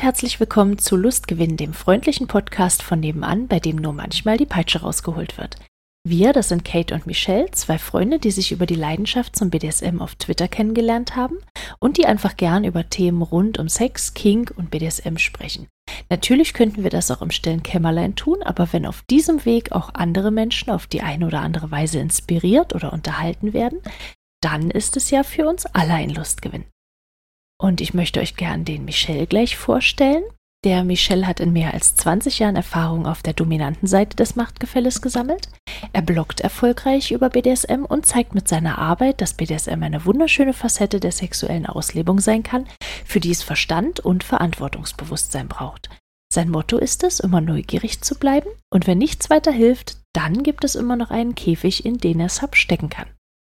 Herzlich willkommen zu Lustgewinn, dem freundlichen Podcast von nebenan, bei dem nur manchmal die Peitsche rausgeholt wird. Wir, das sind Kate und Michelle, zwei Freunde, die sich über die Leidenschaft zum BDSM auf Twitter kennengelernt haben und die einfach gern über Themen rund um Sex, Kink und BDSM sprechen. Natürlich könnten wir das auch im stillen Kämmerlein tun, aber wenn auf diesem Weg auch andere Menschen auf die eine oder andere Weise inspiriert oder unterhalten werden, dann ist es ja für uns alle ein Lustgewinn. Und ich möchte euch gern den Michel gleich vorstellen. Der Michel hat in mehr als 20 Jahren Erfahrung auf der dominanten Seite des Machtgefälles gesammelt. Er bloggt erfolgreich über BDSM und zeigt mit seiner Arbeit, dass BDSM eine wunderschöne Facette der sexuellen Auslebung sein kann, für die es Verstand und Verantwortungsbewusstsein braucht. Sein Motto ist es, immer neugierig zu bleiben und wenn nichts weiter hilft, dann gibt es immer noch einen Käfig, in den er Sub stecken kann.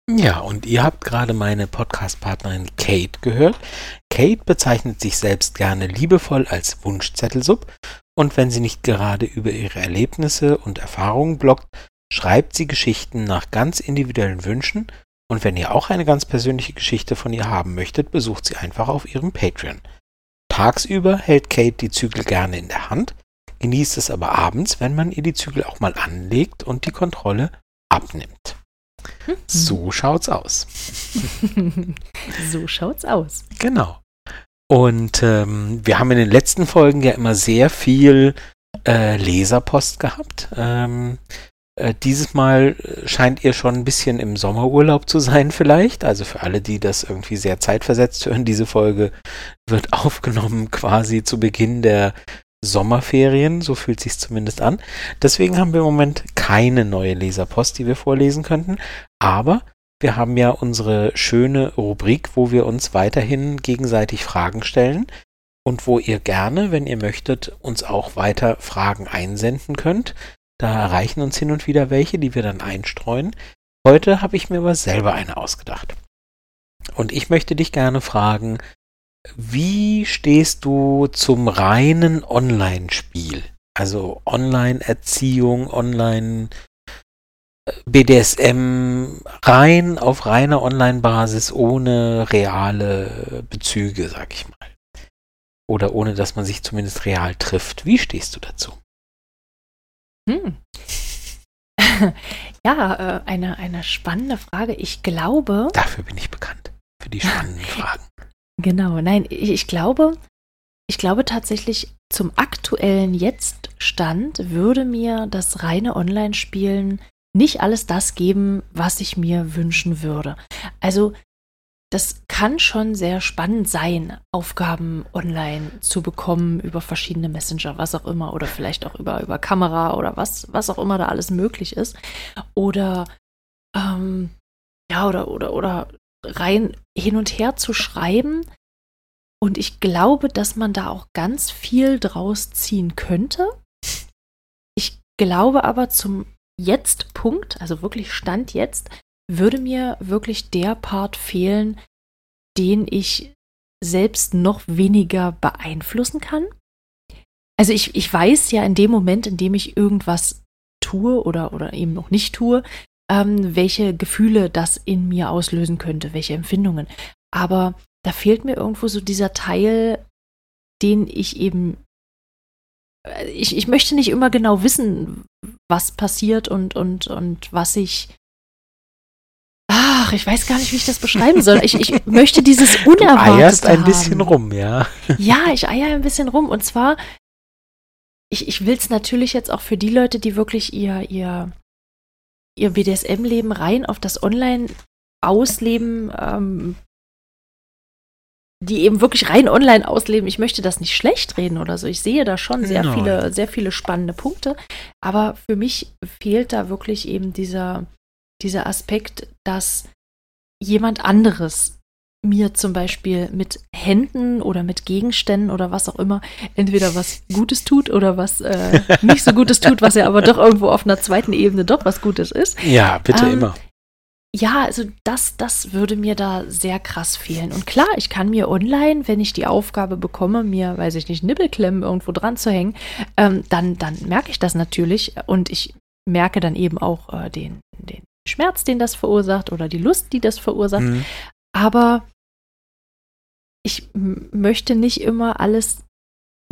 Ja, und ihr habt gerade meine Podcast-Partnerin Kate gehört. Kate bezeichnet sich selbst gerne liebevoll als Wunschzettelsub und wenn sie nicht gerade über ihre Erlebnisse und Erfahrungen bloggt, schreibt sie Geschichten nach ganz individuellen Wünschen und wenn ihr auch eine ganz persönliche Geschichte von ihr haben möchtet, besucht sie einfach auf ihrem Patreon. Tagsüber hält Kate die Zügel gerne in der Hand, genießt es aber abends, wenn man ihr die Zügel auch mal anlegt und die Kontrolle abnimmt. So schaut's aus. so schaut's aus. Genau. Und ähm, wir haben in den letzten Folgen ja immer sehr viel äh, Leserpost gehabt. Ähm, äh, dieses Mal scheint ihr schon ein bisschen im Sommerurlaub zu sein vielleicht. Also für alle, die das irgendwie sehr zeitversetzt hören, diese Folge wird aufgenommen quasi zu Beginn der Sommerferien, so fühlt sich zumindest an. Deswegen haben wir im Moment keine neue Leserpost, die wir vorlesen könnten, aber wir haben ja unsere schöne Rubrik, wo wir uns weiterhin gegenseitig Fragen stellen und wo ihr gerne, wenn ihr möchtet, uns auch weiter Fragen einsenden könnt. Da erreichen uns hin und wieder welche, die wir dann einstreuen. Heute habe ich mir aber selber eine ausgedacht. Und ich möchte dich gerne fragen, wie stehst du zum reinen Online-Spiel? Also Online-Erziehung, Online äh, BDSM rein auf reiner Online-Basis ohne reale Bezüge, sag ich mal. Oder ohne dass man sich zumindest real trifft. Wie stehst du dazu? Hm. ja, äh, eine, eine spannende Frage. Ich glaube. Dafür bin ich bekannt. Für die spannenden Fragen. Genau, nein, ich, ich glaube, ich glaube tatsächlich, zum aktuellen Jetzt-Stand würde mir das reine Online-Spielen nicht alles das geben, was ich mir wünschen würde. Also, das kann schon sehr spannend sein, Aufgaben online zu bekommen über verschiedene Messenger, was auch immer, oder vielleicht auch über, über Kamera oder was, was auch immer da alles möglich ist. Oder ähm, ja, oder, oder, oder rein hin und her zu schreiben. Und ich glaube, dass man da auch ganz viel draus ziehen könnte. Ich glaube aber zum Jetzt-Punkt, also wirklich Stand jetzt, würde mir wirklich der Part fehlen, den ich selbst noch weniger beeinflussen kann. Also ich, ich weiß ja in dem Moment, in dem ich irgendwas tue oder, oder eben noch nicht tue, ähm, welche Gefühle das in mir auslösen könnte, welche Empfindungen. Aber da fehlt mir irgendwo so dieser Teil, den ich eben. Äh, ich, ich möchte nicht immer genau wissen, was passiert und, und, und was ich. Ach, ich weiß gar nicht, wie ich das beschreiben soll. Ich, ich möchte dieses Unerwartete. Du eierst ein bisschen rum, ja. Ja, ich eier ein bisschen rum. Und zwar, ich, ich will es natürlich jetzt auch für die Leute, die wirklich ihr, ihr ihr BDSM-Leben rein auf das Online-Ausleben, ähm, die eben wirklich rein online ausleben. Ich möchte das nicht schlecht reden oder so. Ich sehe da schon sehr Nein. viele, sehr viele spannende Punkte. Aber für mich fehlt da wirklich eben dieser, dieser Aspekt, dass jemand anderes mir zum Beispiel mit Händen oder mit Gegenständen oder was auch immer entweder was Gutes tut oder was äh, nicht so Gutes tut, was ja aber doch irgendwo auf einer zweiten Ebene doch was Gutes ist. Ja, bitte ähm, immer. Ja, also das, das würde mir da sehr krass fehlen. Und klar, ich kann mir online, wenn ich die Aufgabe bekomme, mir, weiß ich nicht, Nibbelklemmen irgendwo dran zu hängen, ähm, dann, dann merke ich das natürlich und ich merke dann eben auch äh, den, den Schmerz, den das verursacht oder die Lust, die das verursacht. Mhm. Aber ich möchte nicht immer alles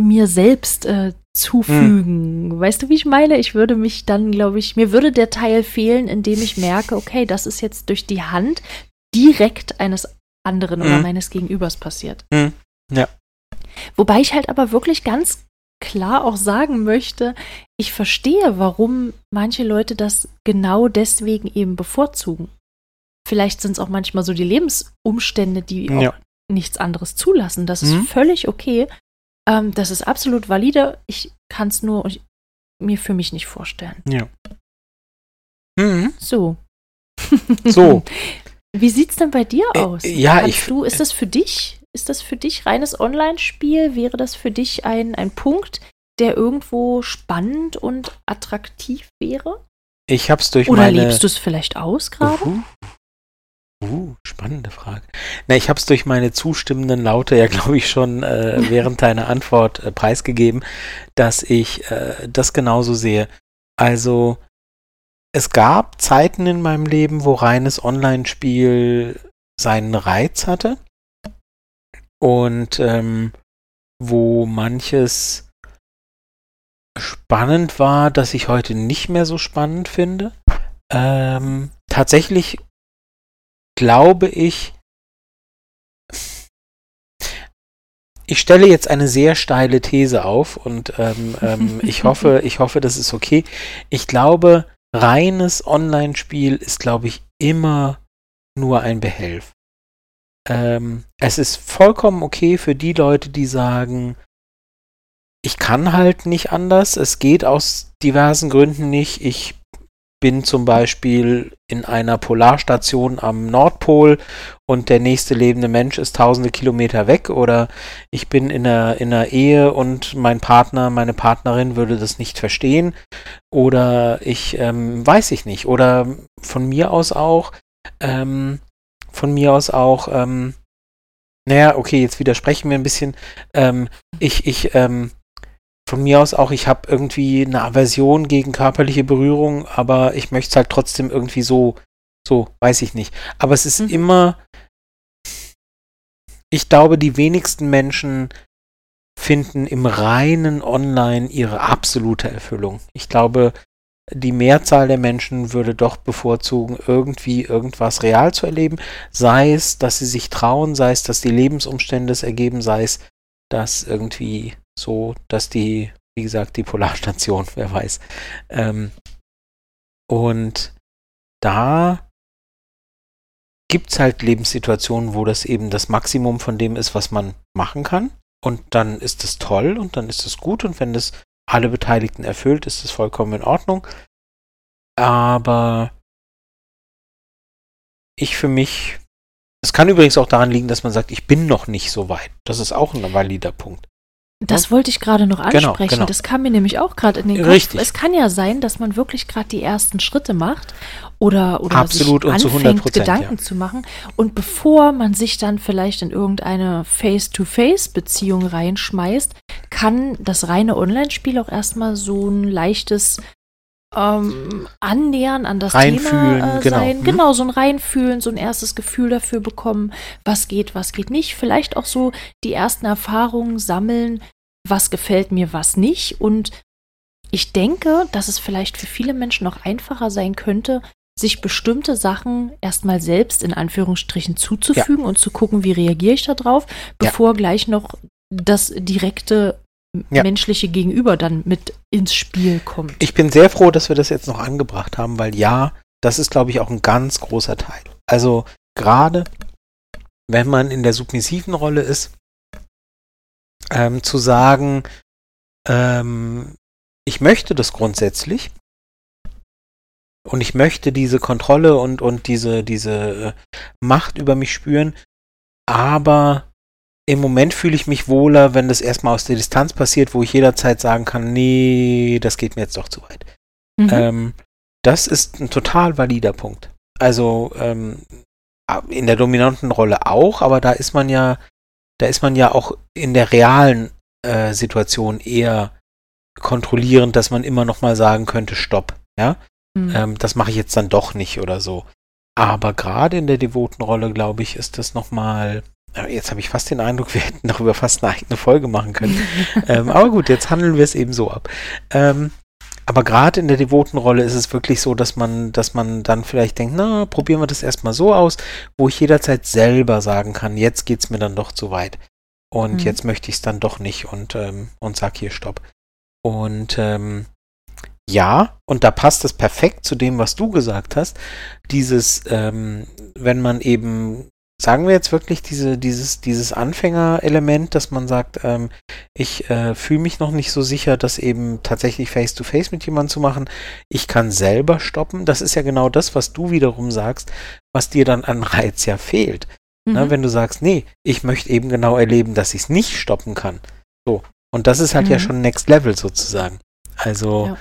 mir selbst äh, zufügen. Hm. Weißt du, wie ich meine? Ich würde mich dann, glaube ich, mir würde der Teil fehlen, in dem ich merke, okay, das ist jetzt durch die Hand direkt eines anderen hm. oder meines Gegenübers passiert. Hm. Ja. Wobei ich halt aber wirklich ganz klar auch sagen möchte, ich verstehe, warum manche Leute das genau deswegen eben bevorzugen. Vielleicht sind es auch manchmal so die Lebensumstände, die ja. auch nichts anderes zulassen. Das ist mhm. völlig okay. Ähm, das ist absolut valide. Ich kann es nur mir für mich nicht vorstellen. Ja. Mhm. So. So. Wie sieht's denn bei dir aus? Äh, ja, Kannst ich. Du, ist das für dich? Ist das für dich reines Online-Spiel? Wäre das für dich ein, ein Punkt, der irgendwo spannend und attraktiv wäre? Ich hab's durch Oder meine. Oder lebst du es vielleicht aus gerade? Uh, uh, spannende Frage. Na, ich hab's durch meine zustimmenden Laute ja, glaube ich, schon äh, während deiner Antwort äh, preisgegeben, dass ich äh, das genauso sehe. Also, es gab Zeiten in meinem Leben, wo reines Online-Spiel seinen Reiz hatte und ähm, wo manches spannend war, das ich heute nicht mehr so spannend finde. Ähm, tatsächlich glaube ich, ich stelle jetzt eine sehr steile These auf und ähm, ähm, ich hoffe, ich hoffe, das ist okay. Ich glaube, reines Online-Spiel ist, glaube ich, immer nur ein Behelf. Ähm, es ist vollkommen okay für die Leute, die sagen, ich kann halt nicht anders, es geht aus diversen Gründen nicht. Ich bin zum Beispiel in einer Polarstation am Nordpol und der nächste lebende Mensch ist tausende Kilometer weg oder ich bin in einer, in einer Ehe und mein Partner, meine Partnerin würde das nicht verstehen oder ich ähm, weiß ich nicht oder von mir aus auch ähm, von mir aus auch, ähm, naja, okay, jetzt widersprechen wir ein bisschen. Ähm, ich, ich, ähm, von mir aus auch, ich habe irgendwie eine Aversion gegen körperliche Berührung, aber ich möchte es halt trotzdem irgendwie so, so, weiß ich nicht. Aber es ist mhm. immer, ich glaube, die wenigsten Menschen finden im reinen Online ihre absolute Erfüllung. Ich glaube, die Mehrzahl der Menschen würde doch bevorzugen, irgendwie irgendwas real zu erleben, sei es, dass sie sich trauen, sei es, dass die Lebensumstände es ergeben, sei es, dass irgendwie so, dass die, wie gesagt, die Polarstation, wer weiß. Ähm, und da gibt es halt Lebenssituationen, wo das eben das Maximum von dem ist, was man machen kann. Und dann ist es toll und dann ist es gut. Und wenn das alle Beteiligten erfüllt, ist es vollkommen in Ordnung. Aber ich für mich, es kann übrigens auch daran liegen, dass man sagt, ich bin noch nicht so weit. Das ist auch ein valider Punkt. Das wollte ich gerade noch genau, ansprechen. Genau, genau. Das kam mir nämlich auch gerade in den Kopf. Richtig. Es kann ja sein, dass man wirklich gerade die ersten Schritte macht oder, oder Absolut sich anfängt, Gedanken ja. zu machen. Und bevor man sich dann vielleicht in irgendeine Face-to-Face-Beziehung reinschmeißt, kann das reine Online-Spiel auch erstmal so ein leichtes ähm, Annähern an das Reinfühlen, Thema äh, genau. sein. Hm? Genau, so ein Reinfühlen, so ein erstes Gefühl dafür bekommen, was geht, was geht nicht. Vielleicht auch so die ersten Erfahrungen sammeln, was gefällt mir, was nicht. Und ich denke, dass es vielleicht für viele Menschen noch einfacher sein könnte, sich bestimmte Sachen erstmal selbst in Anführungsstrichen zuzufügen ja. und zu gucken, wie reagiere ich darauf, bevor ja. gleich noch das direkte ja. menschliche Gegenüber dann mit ins Spiel kommt. Ich bin sehr froh, dass wir das jetzt noch angebracht haben, weil ja, das ist, glaube ich, auch ein ganz großer Teil. Also gerade wenn man in der submissiven Rolle ist, ähm, zu sagen, ähm, ich möchte das grundsätzlich und ich möchte diese Kontrolle und, und diese, diese äh, Macht über mich spüren, aber im Moment fühle ich mich wohler, wenn das erstmal aus der Distanz passiert, wo ich jederzeit sagen kann, nee, das geht mir jetzt doch zu weit. Mhm. Ähm, das ist ein total valider Punkt. Also ähm, in der dominanten Rolle auch, aber da ist man ja, da ist man ja auch in der realen äh, Situation eher kontrollierend, dass man immer noch mal sagen könnte, stopp, ja, mhm. ähm, das mache ich jetzt dann doch nicht oder so. Aber gerade in der devoten Rolle, glaube ich, ist das noch mal Jetzt habe ich fast den Eindruck, wir hätten darüber fast eine eigene Folge machen können. ähm, aber gut, jetzt handeln wir es eben so ab. Ähm, aber gerade in der devoten Rolle ist es wirklich so, dass man, dass man dann vielleicht denkt, na, probieren wir das erstmal so aus, wo ich jederzeit selber sagen kann, jetzt geht es mir dann doch zu weit. Und mhm. jetzt möchte ich es dann doch nicht und, ähm, und sag hier Stopp. Und ähm, ja, und da passt es perfekt zu dem, was du gesagt hast. Dieses, ähm, wenn man eben, sagen wir jetzt wirklich diese, dieses, dieses Anfängerelement, dass man sagt, ähm, ich äh, fühle mich noch nicht so sicher, das eben tatsächlich face-to-face -face mit jemandem zu machen. Ich kann selber stoppen. Das ist ja genau das, was du wiederum sagst, was dir dann an Reiz ja fehlt. Ne, mhm. Na, wenn du sagst, nee, ich möchte eben genau erleben, dass ich es nicht stoppen kann. So. Und das ist halt mhm. ja schon Next Level sozusagen. Also, ja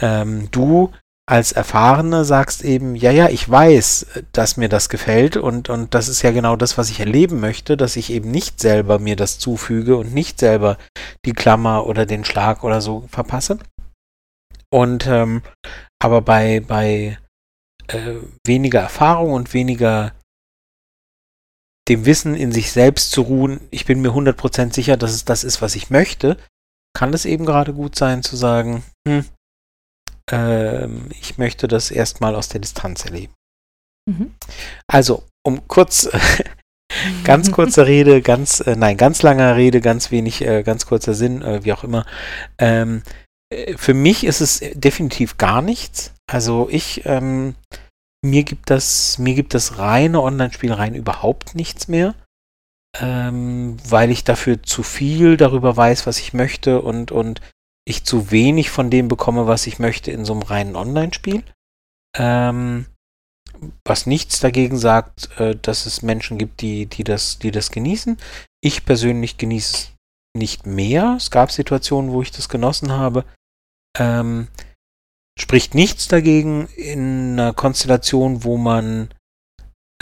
ähm, du als Erfahrene sagst eben, ja, ja, ich weiß, dass mir das gefällt und, und das ist ja genau das, was ich erleben möchte, dass ich eben nicht selber mir das zufüge und nicht selber die Klammer oder den Schlag oder so verpasse. Und ähm, aber bei, bei äh, weniger Erfahrung und weniger dem Wissen in sich selbst zu ruhen, ich bin mir 100% sicher, dass es das ist, was ich möchte, kann es eben gerade gut sein zu sagen, hm, ähm, ich möchte das erstmal aus der Distanz erleben. Mhm. Also, um kurz, ganz kurze Rede, ganz, äh, nein, ganz langer Rede, ganz wenig, äh, ganz kurzer Sinn, äh, wie auch immer. Ähm, äh, für mich ist es definitiv gar nichts. Also ich, ähm, mir gibt das, mir gibt das reine Online-Spiel rein überhaupt nichts mehr. Ähm, weil ich dafür zu viel darüber weiß, was ich möchte und, und ich zu wenig von dem bekomme, was ich möchte in so einem reinen Online-Spiel. Ähm, was nichts dagegen sagt, äh, dass es Menschen gibt, die, die, das, die das genießen. Ich persönlich genieße es nicht mehr. Es gab Situationen, wo ich das genossen habe. Ähm, spricht nichts dagegen in einer Konstellation, wo man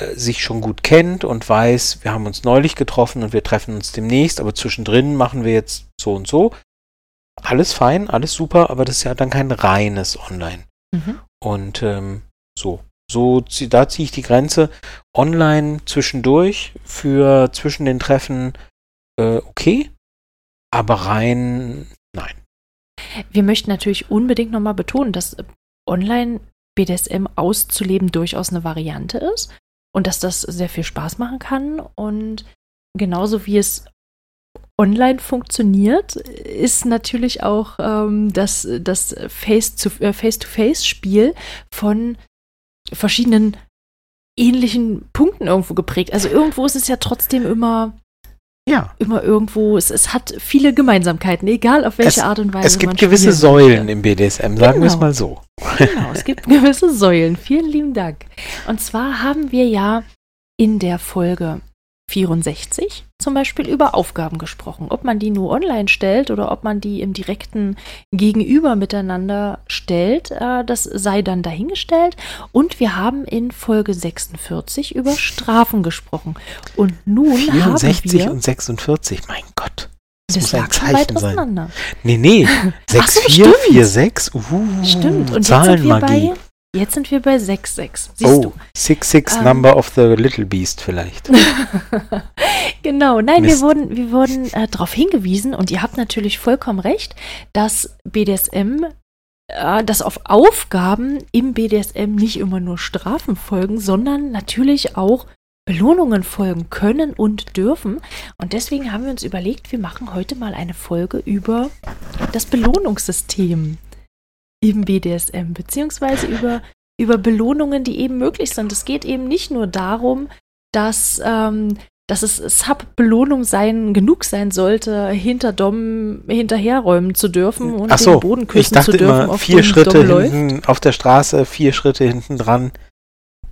äh, sich schon gut kennt und weiß, wir haben uns neulich getroffen und wir treffen uns demnächst, aber zwischendrin machen wir jetzt so und so alles fein, alles super, aber das ist ja dann kein reines Online. Mhm. Und ähm, so, so da ziehe ich die Grenze. Online zwischendurch für zwischen den Treffen äh, okay, aber rein nein. Wir möchten natürlich unbedingt nochmal betonen, dass online BDSM auszuleben durchaus eine Variante ist und dass das sehr viel Spaß machen kann und genauso wie es online funktioniert, ist natürlich auch ähm, das, das Face-to-Face-Spiel von verschiedenen ähnlichen Punkten irgendwo geprägt. Also irgendwo ist es ja trotzdem immer ja. immer irgendwo, es, es hat viele Gemeinsamkeiten, egal auf welche es, Art und Weise. Es gibt gewisse Säulen im BDSM, sagen genau. wir es mal so. Genau, es gibt gewisse Säulen. Vielen lieben Dank. Und zwar haben wir ja in der Folge 64 zum Beispiel über Aufgaben gesprochen. Ob man die nur online stellt oder ob man die im direkten Gegenüber miteinander stellt, äh, das sei dann dahingestellt. Und wir haben in Folge 46 über Strafen gesprochen. Und nun 64 haben wir und 46, mein Gott. Das, das muss ein Zeichen sein. Nee, nee. 6446. Uh, stimmt. Und Zahlenmagie. Jetzt sind wir bei Jetzt sind wir bei 6,6. Siehst oh, du? 6,6 ähm, Number of the Little Beast vielleicht. genau, nein, Mist. wir wurden, wir wurden äh, darauf hingewiesen und ihr habt natürlich vollkommen recht, dass BDSM, äh, dass auf Aufgaben im BDSM nicht immer nur Strafen folgen, sondern natürlich auch Belohnungen folgen können und dürfen. Und deswegen haben wir uns überlegt, wir machen heute mal eine Folge über das Belohnungssystem im BDSM, beziehungsweise über, über Belohnungen, die eben möglich sind. Es geht eben nicht nur darum, dass, ähm, dass es Sub-Belohnung sein, genug sein sollte, hinter Dom hinterherräumen zu dürfen und Ach so, den Boden küssen ich dachte zu dürfen. Immer vier Schritte Dom hinten läuft. auf der Straße, vier Schritte hinten dran.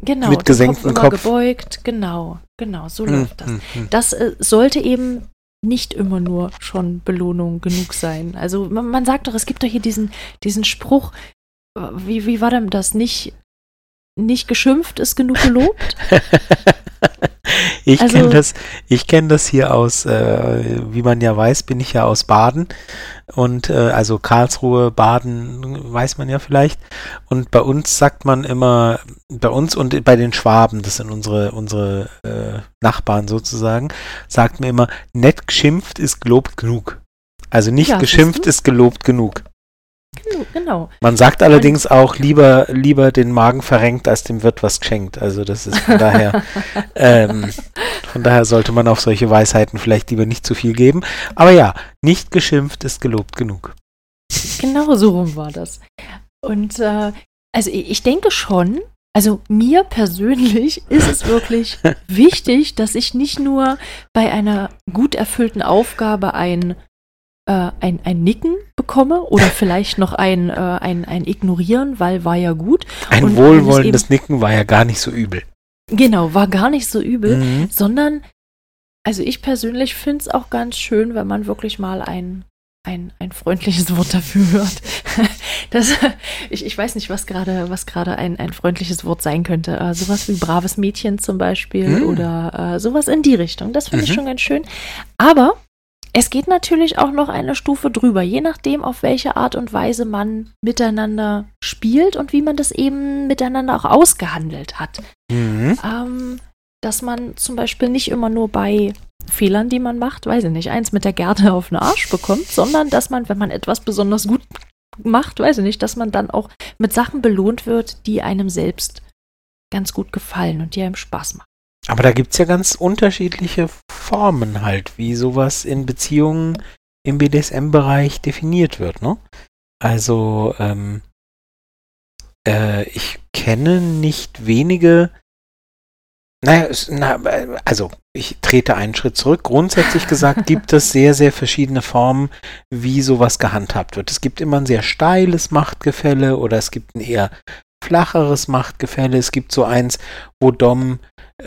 Genau, mit gesenktem Kopf, Kopf. gebeugt, genau, genau, so hm, läuft das. Hm, hm. Das äh, sollte eben nicht immer nur schon Belohnung genug sein. Also man, man, sagt doch, es gibt doch hier diesen, diesen Spruch, wie, wie war denn das? Nicht, nicht geschimpft ist genug gelobt? ich also, kenne das, ich kenne das hier aus, äh, wie man ja weiß, bin ich ja aus Baden und äh, also Karlsruhe, Baden, weiß man ja vielleicht. Und bei uns sagt man immer, bei uns und bei den Schwaben, das sind unsere unsere äh, Nachbarn sozusagen, sagt man immer, nett geschimpft ist gelobt genug. Also nicht ja, geschimpft ist gelobt genug. Genau. Man sagt allerdings auch lieber, lieber den Magen verrenkt, als dem wird was geschenkt. Also das ist von daher, ähm, von daher sollte man auf solche Weisheiten vielleicht lieber nicht zu viel geben. Aber ja, nicht geschimpft ist gelobt genug. Genau so rum war das. Und äh, also ich denke schon, also mir persönlich ist es wirklich wichtig, dass ich nicht nur bei einer gut erfüllten Aufgabe ein äh, ein, ein Nicken bekomme oder vielleicht noch ein, äh, ein, ein Ignorieren, weil war ja gut. Ein und wohlwollendes Nicken war ja gar nicht so übel. Genau, war gar nicht so übel, mhm. sondern, also ich persönlich finde es auch ganz schön, wenn man wirklich mal ein, ein, ein freundliches Wort dafür hört. Das, ich, ich weiß nicht, was gerade was gerade ein, ein freundliches Wort sein könnte. Äh, sowas wie braves Mädchen zum Beispiel mhm. oder äh, sowas in die Richtung. Das finde mhm. ich schon ganz schön. Aber es geht natürlich auch noch eine Stufe drüber, je nachdem, auf welche Art und Weise man miteinander spielt und wie man das eben miteinander auch ausgehandelt hat. Mhm. Ähm, dass man zum Beispiel nicht immer nur bei Fehlern, die man macht, weiß ich nicht, eins mit der Gerte auf den Arsch bekommt, sondern dass man, wenn man etwas besonders gut macht, weiß ich nicht, dass man dann auch mit Sachen belohnt wird, die einem selbst ganz gut gefallen und die einem Spaß machen. Aber da gibt es ja ganz unterschiedliche Formen halt, wie sowas in Beziehungen im BDSM-Bereich definiert wird, ne? Also, ähm, äh, ich kenne nicht wenige, naja, na, also ich trete einen Schritt zurück. Grundsätzlich gesagt gibt es sehr, sehr verschiedene Formen, wie sowas gehandhabt wird. Es gibt immer ein sehr steiles Machtgefälle oder es gibt ein eher flacheres Machtgefälle. Es gibt so eins, wo Dom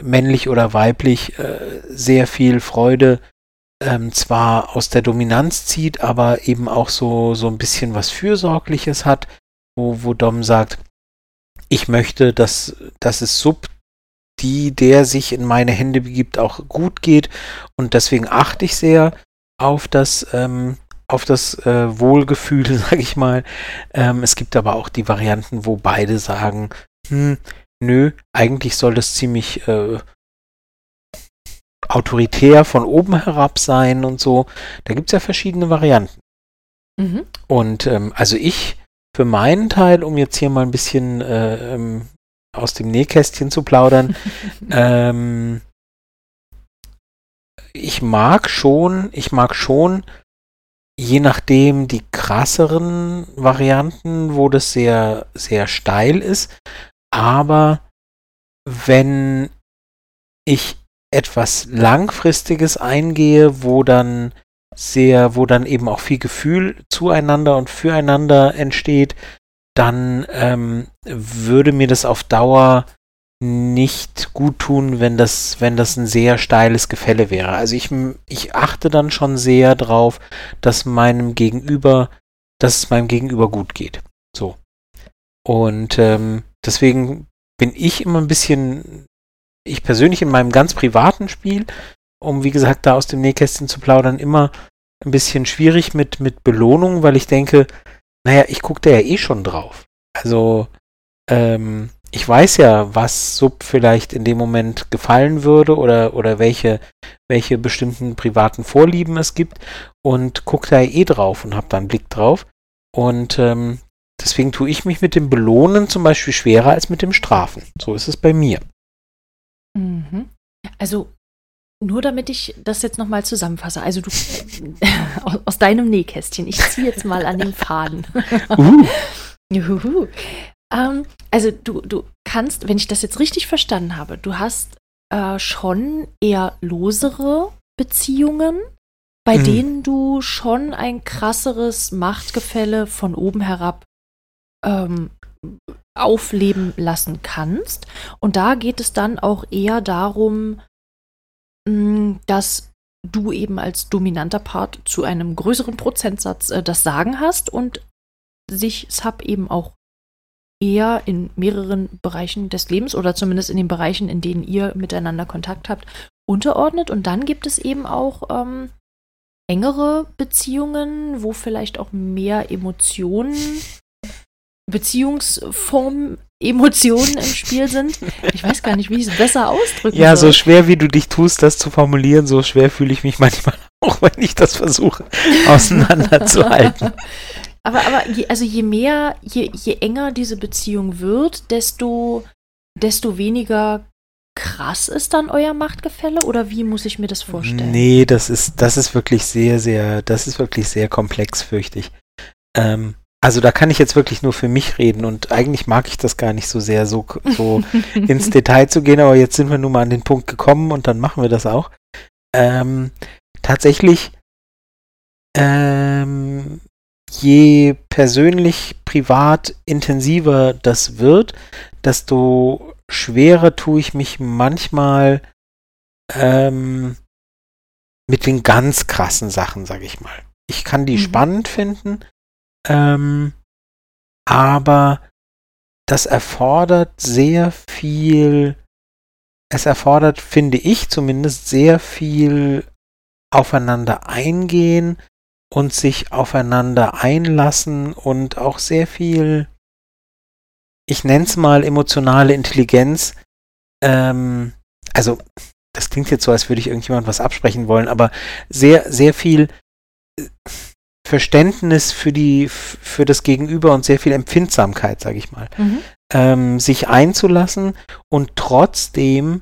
männlich oder weiblich, äh, sehr viel Freude ähm, zwar aus der Dominanz zieht, aber eben auch so, so ein bisschen was Fürsorgliches hat, wo, wo Dom sagt, ich möchte, dass, dass es Sub, die, der sich in meine Hände begibt, auch gut geht und deswegen achte ich sehr auf das, ähm, auf das äh, Wohlgefühl, sag ich mal. Ähm, es gibt aber auch die Varianten, wo beide sagen, hm, nö, eigentlich soll das ziemlich äh, autoritär von oben herab sein und so. Da gibt es ja verschiedene Varianten. Mhm. Und ähm, also ich für meinen Teil, um jetzt hier mal ein bisschen äh, ähm, aus dem Nähkästchen zu plaudern, ähm, ich mag schon, ich mag schon, je nachdem die krasseren Varianten, wo das sehr, sehr steil ist, aber wenn ich etwas Langfristiges eingehe, wo dann sehr, wo dann eben auch viel Gefühl zueinander und füreinander entsteht, dann ähm, würde mir das auf Dauer nicht gut tun, wenn das, wenn das ein sehr steiles Gefälle wäre. Also ich, ich achte dann schon sehr drauf, dass meinem Gegenüber, dass es meinem Gegenüber gut geht. So. Und ähm, deswegen bin ich immer ein bisschen, ich persönlich in meinem ganz privaten Spiel, um wie gesagt da aus dem Nähkästchen zu plaudern, immer ein bisschen schwierig mit, mit Belohnung, weil ich denke, naja, ich gucke da ja eh schon drauf. Also, ähm, ich weiß ja, was Sub vielleicht in dem Moment gefallen würde oder, oder welche, welche bestimmten privaten Vorlieben es gibt und gucke da eh drauf und habe da einen Blick drauf. Und ähm, Deswegen tue ich mich mit dem Belohnen zum Beispiel schwerer als mit dem Strafen. So ist es bei mir. Mhm. Also nur damit ich das jetzt nochmal zusammenfasse. Also du aus, aus, deinem Nähkästchen. Ich ziehe jetzt mal an den Faden. uh. Juhu. Ähm, also du, du kannst, wenn ich das jetzt richtig verstanden habe, du hast äh, schon eher losere Beziehungen, bei mhm. denen du schon ein krasseres Machtgefälle von oben herab ähm, aufleben lassen kannst. Und da geht es dann auch eher darum, mm, dass du eben als dominanter Part zu einem größeren Prozentsatz äh, das Sagen hast und sich Sub eben auch eher in mehreren Bereichen des Lebens oder zumindest in den Bereichen, in denen ihr miteinander Kontakt habt, unterordnet. Und dann gibt es eben auch ähm, engere Beziehungen, wo vielleicht auch mehr Emotionen, Beziehungsformen, Emotionen im Spiel sind. Ich weiß gar nicht, wie ich es besser ausdrücken Ja, soll. so schwer wie du dich tust, das zu formulieren, so schwer fühle ich mich manchmal auch, wenn ich das versuche auseinanderzuhalten. Aber, aber je, also je mehr, je, je enger diese Beziehung wird, desto, desto weniger krass ist dann euer Machtgefälle? Oder wie muss ich mir das vorstellen? Nee, das ist, das ist wirklich sehr, sehr, das ist wirklich sehr komplex, fürchte ich. Ähm, also da kann ich jetzt wirklich nur für mich reden und eigentlich mag ich das gar nicht so sehr, so, so ins Detail zu gehen, aber jetzt sind wir nun mal an den Punkt gekommen und dann machen wir das auch. Ähm, tatsächlich, ähm, je persönlich, privat intensiver das wird, desto schwerer tue ich mich manchmal ähm, mit den ganz krassen Sachen, sag ich mal. Ich kann die Mhm. spannend finden, ähm, aber das erfordert sehr viel, es erfordert, finde ich zumindest, sehr viel aufeinander eingehen und sich aufeinander einlassen und auch sehr viel, ich nenne es mal emotionale Intelligenz. Ähm, also, das klingt jetzt so, als würde ich irgendjemand was absprechen wollen, aber sehr, sehr viel äh, Verständnis für die, für das Gegenüber und sehr viel Empfindsamkeit, sage ich mal Mhm. ähm, sich einzulassen und trotzdem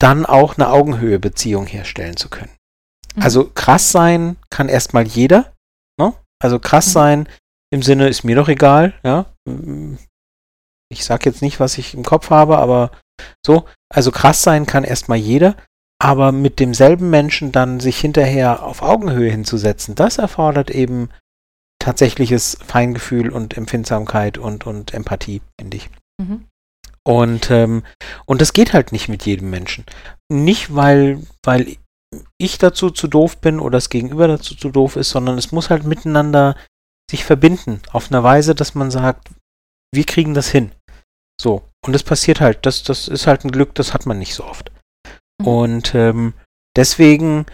dann auch eine Augenhöhe-Beziehung herstellen zu können. Mhm. Also krass sein kann erstmal jeder. Ne? Also krass Mhm. sein im Sinne ist mir doch egal. Ja? Ich sag jetzt nicht, was ich im Kopf habe, aber so. Also krass sein kann erstmal jeder. Aber mit demselben Menschen dann sich hinterher auf Augenhöhe hinzusetzen, das erfordert eben tatsächliches Feingefühl und Empfindsamkeit und, und Empathie, finde ich. Mhm. Und, ähm, und das geht halt nicht mit jedem Menschen. Nicht, weil, weil ich dazu zu doof bin oder das Gegenüber dazu zu doof ist, sondern es muss halt miteinander sich verbinden. Auf eine Weise, dass man sagt, wir kriegen das hin. So. Und das passiert halt. Das, das ist halt ein Glück, das hat man nicht so oft. Mhm. Und ähm, deswegen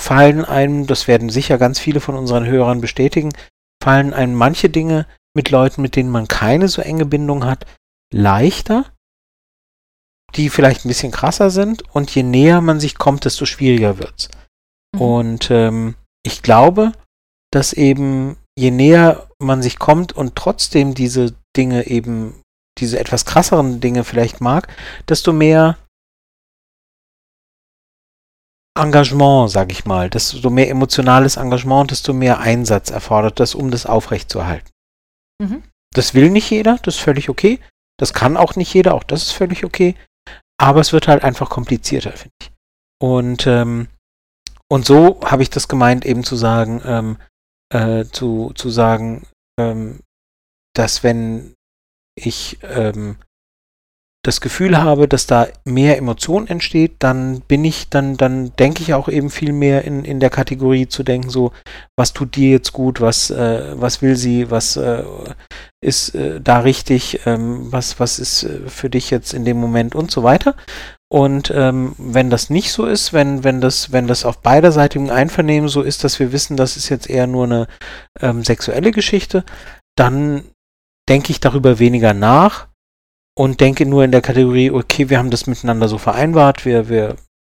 fallen einem, das werden sicher ganz viele von unseren Hörern bestätigen, fallen einem manche Dinge mit Leuten, mit denen man keine so enge Bindung hat, leichter, die vielleicht ein bisschen krasser sind und je näher man sich kommt, desto schwieriger wird's. Mhm. Und ähm, ich glaube, dass eben je näher man sich kommt und trotzdem diese Dinge eben, diese etwas krasseren Dinge vielleicht mag, desto mehr Engagement, sag ich mal, desto mehr emotionales Engagement, desto mehr Einsatz erfordert das, um das aufrechtzuerhalten. Mhm. Das will nicht jeder, das ist völlig okay. Das kann auch nicht jeder, auch das ist völlig okay. Aber es wird halt einfach komplizierter, finde ich. Und, ähm, und so habe ich das gemeint, eben zu sagen, ähm, äh, zu, zu sagen, ähm, dass wenn ich ähm, das Gefühl habe, dass da mehr Emotion entsteht, dann bin ich, dann, dann denke ich auch eben viel mehr in, in der Kategorie zu denken, so, was tut dir jetzt gut, was, äh, was will sie, was äh, ist äh, da richtig, ähm, was, was ist äh, für dich jetzt in dem Moment und so weiter. Und ähm, wenn das nicht so ist, wenn, wenn das, wenn das auf beiderseitigem Einvernehmen so ist, dass wir wissen, das ist jetzt eher nur eine ähm, sexuelle Geschichte, dann denke ich darüber weniger nach und denke nur in der Kategorie, okay, wir haben das miteinander so vereinbart, wir, wir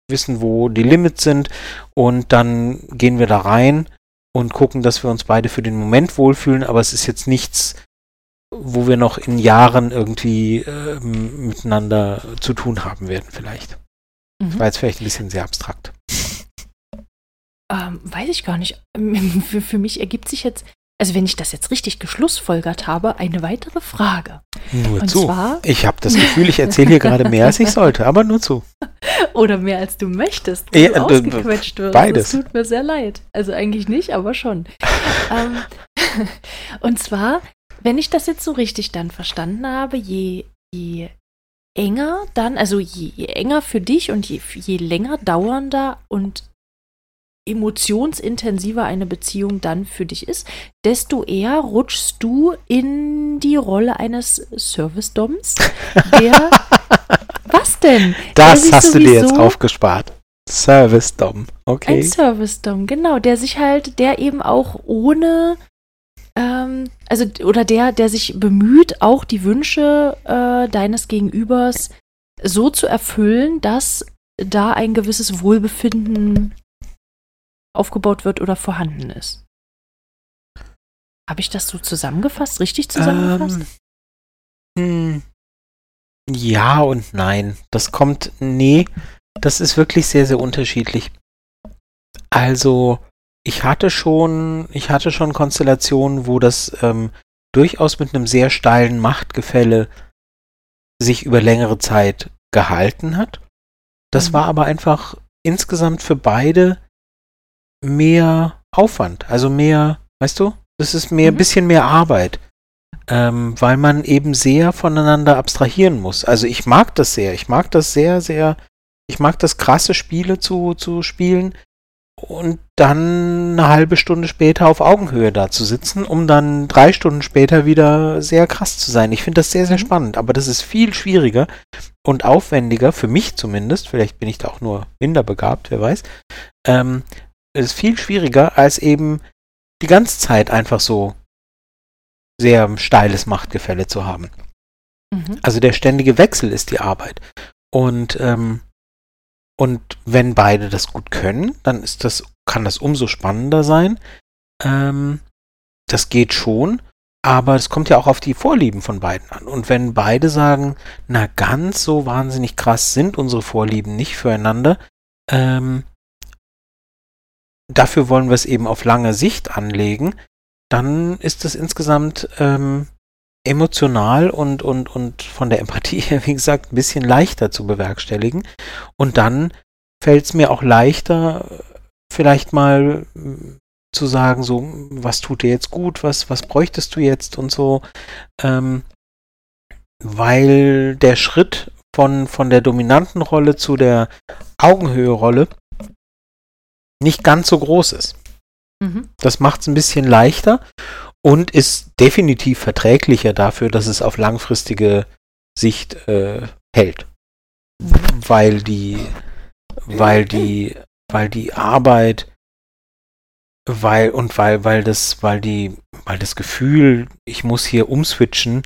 wissen, wo die Limits sind und dann gehen wir da rein und gucken, dass wir uns beide für den Moment wohlfühlen, aber es ist jetzt nichts, wo wir noch in Jahren irgendwie ähm, miteinander zu tun haben werden, vielleicht. Das Mhm. war jetzt vielleicht ein bisschen sehr abstrakt. Ähm, weiß ich gar nicht. Für, für mich ergibt sich jetzt, also wenn ich das jetzt richtig geschlussfolgert habe, eine weitere Frage. Nur Und zu. zwar, Ich habe das Gefühl, ich erzähle hier gerade mehr, als ich sollte, aber nur zu. oder mehr als du möchtest, wo Ja, du äh, ausgequetscht wirst. beides. Das tut mir sehr leid. Also eigentlich nicht, aber schon. ähm, und zwar, wenn ich das jetzt so richtig dann verstanden habe, je, je enger dann, also je, je enger für dich und je, je länger dauernder und emotionsintensiver eine Beziehung dann für dich ist, desto eher rutschst du in die Rolle eines Service-Doms, der Was denn? Das hast du dir jetzt aufgespart. Service-Dom, okay. Ein Service-Dom, genau, der sich halt, der eben auch ohne, ähm, also, oder der, der sich bemüht, auch die Wünsche äh, deines Gegenübers so zu erfüllen, dass da ein gewisses Wohlbefinden aufgebaut wird oder vorhanden ist. Habe ich das so zusammengefasst, richtig zusammengefasst? Ähm, hm, ja und nein. Das kommt, nee, das ist wirklich sehr, sehr unterschiedlich. Also, ich hatte schon, ich hatte schon Konstellationen, wo das ähm, durchaus mit einem sehr steilen Machtgefälle sich über längere Zeit gehalten hat. Das mhm. war aber einfach insgesamt für beide mehr Aufwand, also mehr, weißt du, das ist mehr, mhm. bisschen mehr Arbeit, ähm, weil man eben sehr voneinander abstrahieren muss. Also ich mag das sehr, ich mag das sehr, sehr, ich mag das krasse Spiele zu, zu spielen und dann eine halbe Stunde später auf Augenhöhe da zu sitzen, um dann drei Stunden später wieder sehr krass zu sein. Ich finde das sehr, sehr mhm. spannend, aber das ist viel schwieriger und aufwendiger, für mich zumindest, vielleicht bin ich da auch nur minder begabt, wer weiß, ähm, ist viel schwieriger, als eben die ganze Zeit einfach so sehr steiles Machtgefälle zu haben. Mhm. Also der ständige Wechsel ist die Arbeit. Und, ähm, und wenn beide das gut können, dann ist das, kann das umso spannender sein. Ähm, das geht schon, aber es kommt ja auch auf die Vorlieben von beiden an. Und wenn beide sagen, na ganz so wahnsinnig krass sind unsere Vorlieben nicht füreinander, ähm, dafür wollen wir es eben auf lange Sicht anlegen, dann ist es insgesamt ähm, emotional und, und, und von der Empathie her, wie gesagt, ein bisschen leichter zu bewerkstelligen. Und dann fällt es mir auch leichter, vielleicht mal hm, zu sagen, so, was tut dir jetzt gut, was, was bräuchtest du jetzt und so, ähm, weil der Schritt von, von der dominanten Rolle zu der Augenhöhe-Rolle nicht ganz so groß ist. Mhm. Das macht es ein bisschen leichter und ist definitiv verträglicher dafür, dass es auf langfristige Sicht äh, hält. Weil die, weil die, weil die Arbeit, weil und weil, weil das, weil die, weil das Gefühl, ich muss hier umswitchen,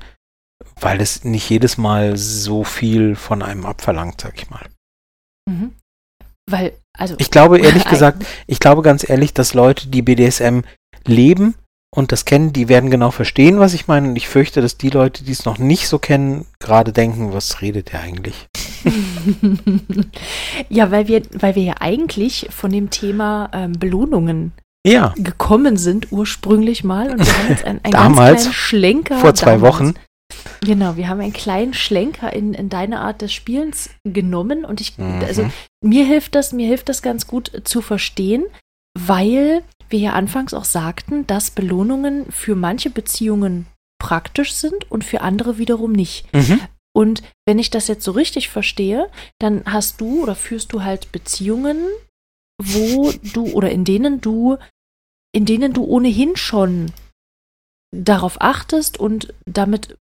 weil es nicht jedes Mal so viel von einem abverlangt, sag ich mal. Mhm. Weil, also. Ich glaube ehrlich gesagt, ich glaube ganz ehrlich, dass Leute, die BDSM leben und das kennen, die werden genau verstehen, was ich meine. Und ich fürchte, dass die Leute, die es noch nicht so kennen, gerade denken, was redet der eigentlich? ja, weil wir, weil wir ja eigentlich von dem Thema ähm, Belohnungen ja. gekommen sind, ursprünglich mal. Und wir haben jetzt einen, einen damals, ganz kleinen Schlenker. Vor zwei damals, Wochen. Genau, wir haben einen kleinen Schlenker in, in deine Art des Spielens genommen und ich, mhm. also mir hilft das, mir hilft das ganz gut zu verstehen, weil wir ja anfangs auch sagten, dass Belohnungen für manche Beziehungen praktisch sind und für andere wiederum nicht. Mhm. Und wenn ich das jetzt so richtig verstehe, dann hast du oder führst du halt Beziehungen, wo du oder in denen du, in denen du ohnehin schon darauf achtest und damit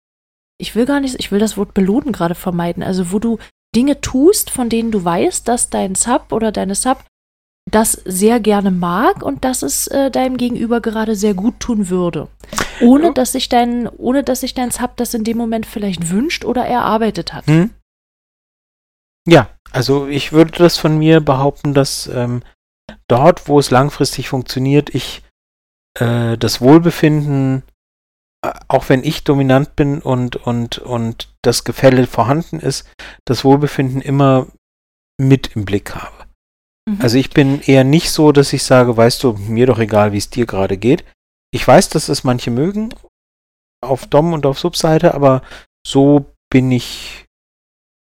ich will gar nicht, ich will das Wort belohnen gerade vermeiden. Also wo du Dinge tust, von denen du weißt, dass dein Sub oder deine Sub das sehr gerne mag und dass es äh, deinem Gegenüber gerade sehr gut tun würde. Ohne dass sich dein, ohne dass sich dein Sub das in dem Moment vielleicht wünscht oder erarbeitet hat. Hm. Ja, also ich würde das von mir behaupten, dass ähm, dort, wo es langfristig funktioniert, ich äh, das Wohlbefinden auch wenn ich dominant bin und, und, und das Gefälle vorhanden ist, das Wohlbefinden immer mit im Blick habe. Mhm. Also ich bin eher nicht so, dass ich sage, weißt du, mir doch egal, wie es dir gerade geht. Ich weiß, dass es manche mögen, auf Dom und auf Subseite, aber so bin ich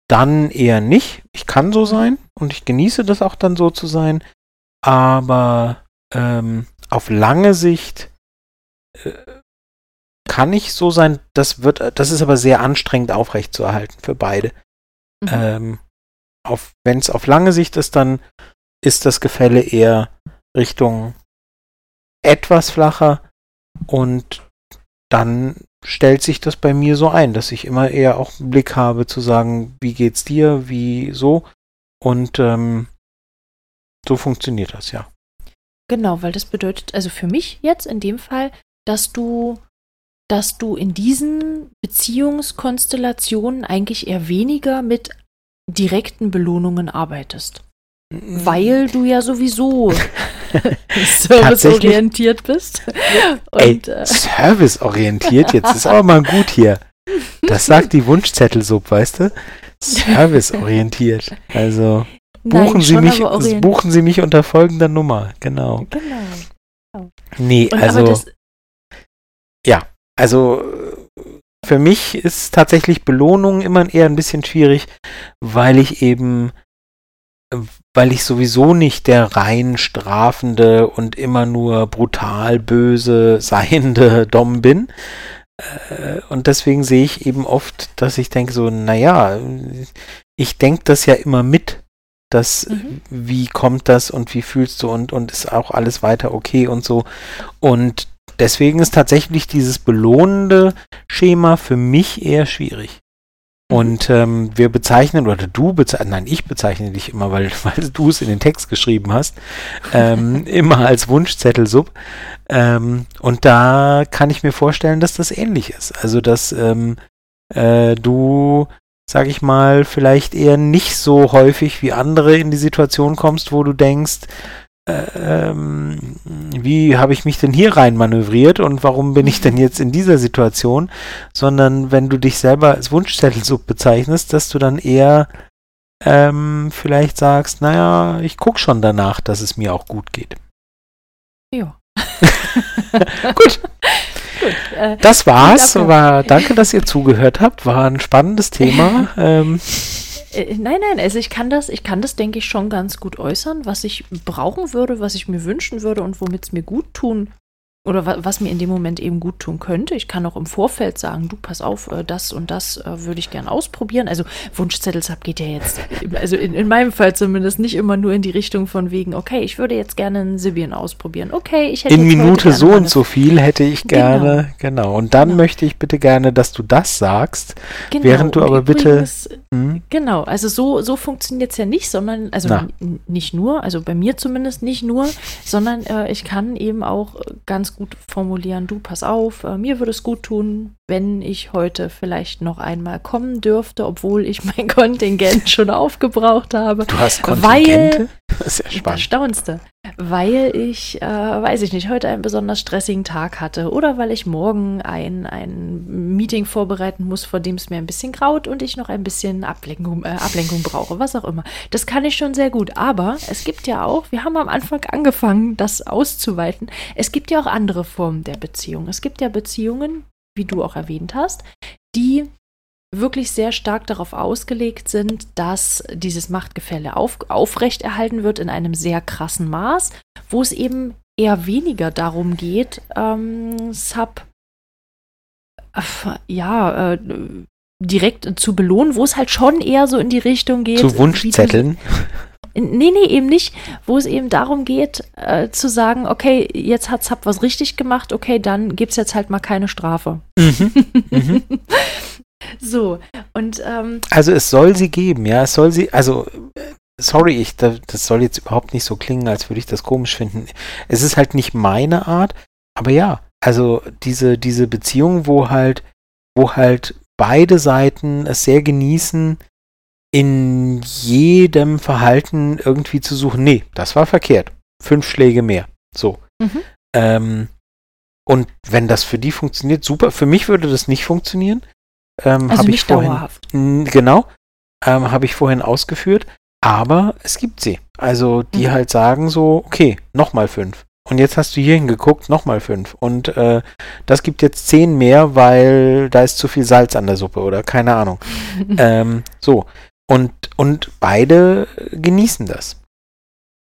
dann eher nicht. Ich kann so sein und ich genieße das auch dann so zu sein, aber ähm, auf lange Sicht äh, kann nicht so sein. Das wird, das ist aber sehr anstrengend aufrechtzuerhalten für beide. Mhm. Ähm, wenn es auf lange Sicht ist, dann ist das Gefälle eher Richtung etwas flacher und dann stellt sich das bei mir so ein, dass ich immer eher auch einen Blick habe zu sagen, wie geht's dir, wie so und ähm, So funktioniert das, ja. Genau, weil das bedeutet, also für mich jetzt in dem Fall, dass du, dass du in diesen Beziehungskonstellationen eigentlich eher weniger mit direkten Belohnungen arbeitest. Weil du ja sowieso serviceorientiert bist. Und, Ey, äh, serviceorientiert, jetzt ist aber mal gut hier. Das sagt die Wunschzettelsub, weißt du? Serviceorientiert. Also buchen, Nein, Sie mich, buchen Sie mich unter folgender Nummer. Genau. Genau. Nee, Und also. Das, ja, also für mich ist tatsächlich Belohnung immer eher ein bisschen schwierig, weil ich eben weil ich sowieso nicht der rein strafende und immer nur brutal böse seiende Dom bin. Äh, und deswegen sehe ich eben oft, dass ich denke so, naja, ich denke das ja immer mit, dass mhm. wie kommt das und wie fühlst du und, und ist auch alles weiter okay und so. Und deswegen ist tatsächlich dieses belohnende Schema für mich eher schwierig. Und ähm, wir bezeichnen, oder du bezeichnest, nein, ich bezeichne dich immer, weil, weil du es in den Text geschrieben hast, ähm, immer als Wunschzettel-Sub. Ähm, und da kann ich mir vorstellen, dass das ähnlich ist. Also, dass ähm, äh, du, sag ich mal, vielleicht eher nicht so häufig wie andere in die Situation kommst, wo du denkst, ähm, wie habe ich mich denn hier rein manövriert und warum bin ich denn jetzt in dieser Situation, sondern wenn du dich selber als Wunschzettelsub bezeichnest, dass du dann eher ähm, vielleicht sagst, naja, ich gucke schon danach, dass es mir auch gut geht. Ja. gut. Gut, äh, das war's. War, danke, dass ihr zugehört habt. War ein spannendes Thema. ähm, äh, nein, nein, also ich kann das, ich kann das, denke ich, schon ganz gut äußern, was ich brauchen würde, was ich mir wünschen würde und womit es mir gut tun oder wa was mir in dem Moment eben gut tun könnte. Ich kann auch im Vorfeld sagen, du pass auf, äh, das und das äh, würde ich gern ausprobieren. Also Wunschzettelsab geht ja jetzt, also in, in, meinem Fall zumindest nicht immer nur in die Richtung von wegen, okay, ich würde jetzt gerne ein Sibien ausprobieren. Okay, ich hätte in Minute so und so viel hätte ich gerne, genau. genau. Und dann genau. möchte ich bitte gerne, dass du das sagst, genau. während du aber Übrigens, bitte hm? genau. Also so so funktioniert es ja nicht, sondern also nicht nur, also bei mir zumindest nicht nur, sondern äh, ich kann eben auch ganz gut formulieren, du pass auf, äh, mir würde es gut tun, wenn ich heute vielleicht noch einmal kommen dürfte, obwohl ich mein Kontingent schon aufgebraucht habe. Du hast Kontingente? Weil, das ist ja spannend. Das staunste. Weil ich, äh, weiß ich nicht, heute einen besonders stressigen Tag hatte oder weil ich morgen ein, ein Meeting vorbereiten muss, vor dem es mir ein bisschen graut und ich noch ein bisschen Ablenkung, äh, Ablenkung brauche, was auch immer. Das kann ich schon sehr gut. Aber es gibt ja auch, wir haben am Anfang angefangen, das auszuweiten, es gibt ja auch andere Formen der Beziehung. Es gibt ja Beziehungen, wie du auch erwähnt hast, die wirklich sehr stark darauf ausgelegt sind, dass dieses Machtgefälle auf, aufrechterhalten wird in einem sehr krassen Maß, wo es eben eher weniger darum geht, ähm, Sub äh, ja, äh, direkt zu belohnen, wo es halt schon eher so in die Richtung geht. Zu Wunschzetteln. Nee, nee, eben nicht, wo es eben darum geht, äh, zu sagen, okay, jetzt hat Sub was richtig gemacht, okay, dann gibt es jetzt halt mal keine Strafe. Mhm. Mhm. so, und ähm, Also es soll sie geben, ja, es soll sie, also sorry, ich, das soll jetzt überhaupt nicht so klingen, als würde ich das komisch finden. Es ist halt nicht meine Art, aber ja, also diese, diese Beziehung, wo halt, wo halt beide Seiten es sehr genießen, in jedem Verhalten irgendwie zu suchen, nee, das war verkehrt. Fünf Schläge mehr. So. Mhm. Ähm, und wenn das für die funktioniert, super. Für mich würde das nicht funktionieren. Ähm, also nicht ich vorhin, dauerhaft. Genau. Ähm, Habe ich vorhin ausgeführt. Aber es gibt sie. Also die mhm. halt sagen so, okay, nochmal fünf. Und jetzt hast du hier hingeguckt, nochmal fünf. Und äh, das gibt jetzt zehn mehr, weil da ist zu viel Salz an der Suppe oder keine Ahnung. ähm, so. Und, und beide genießen das.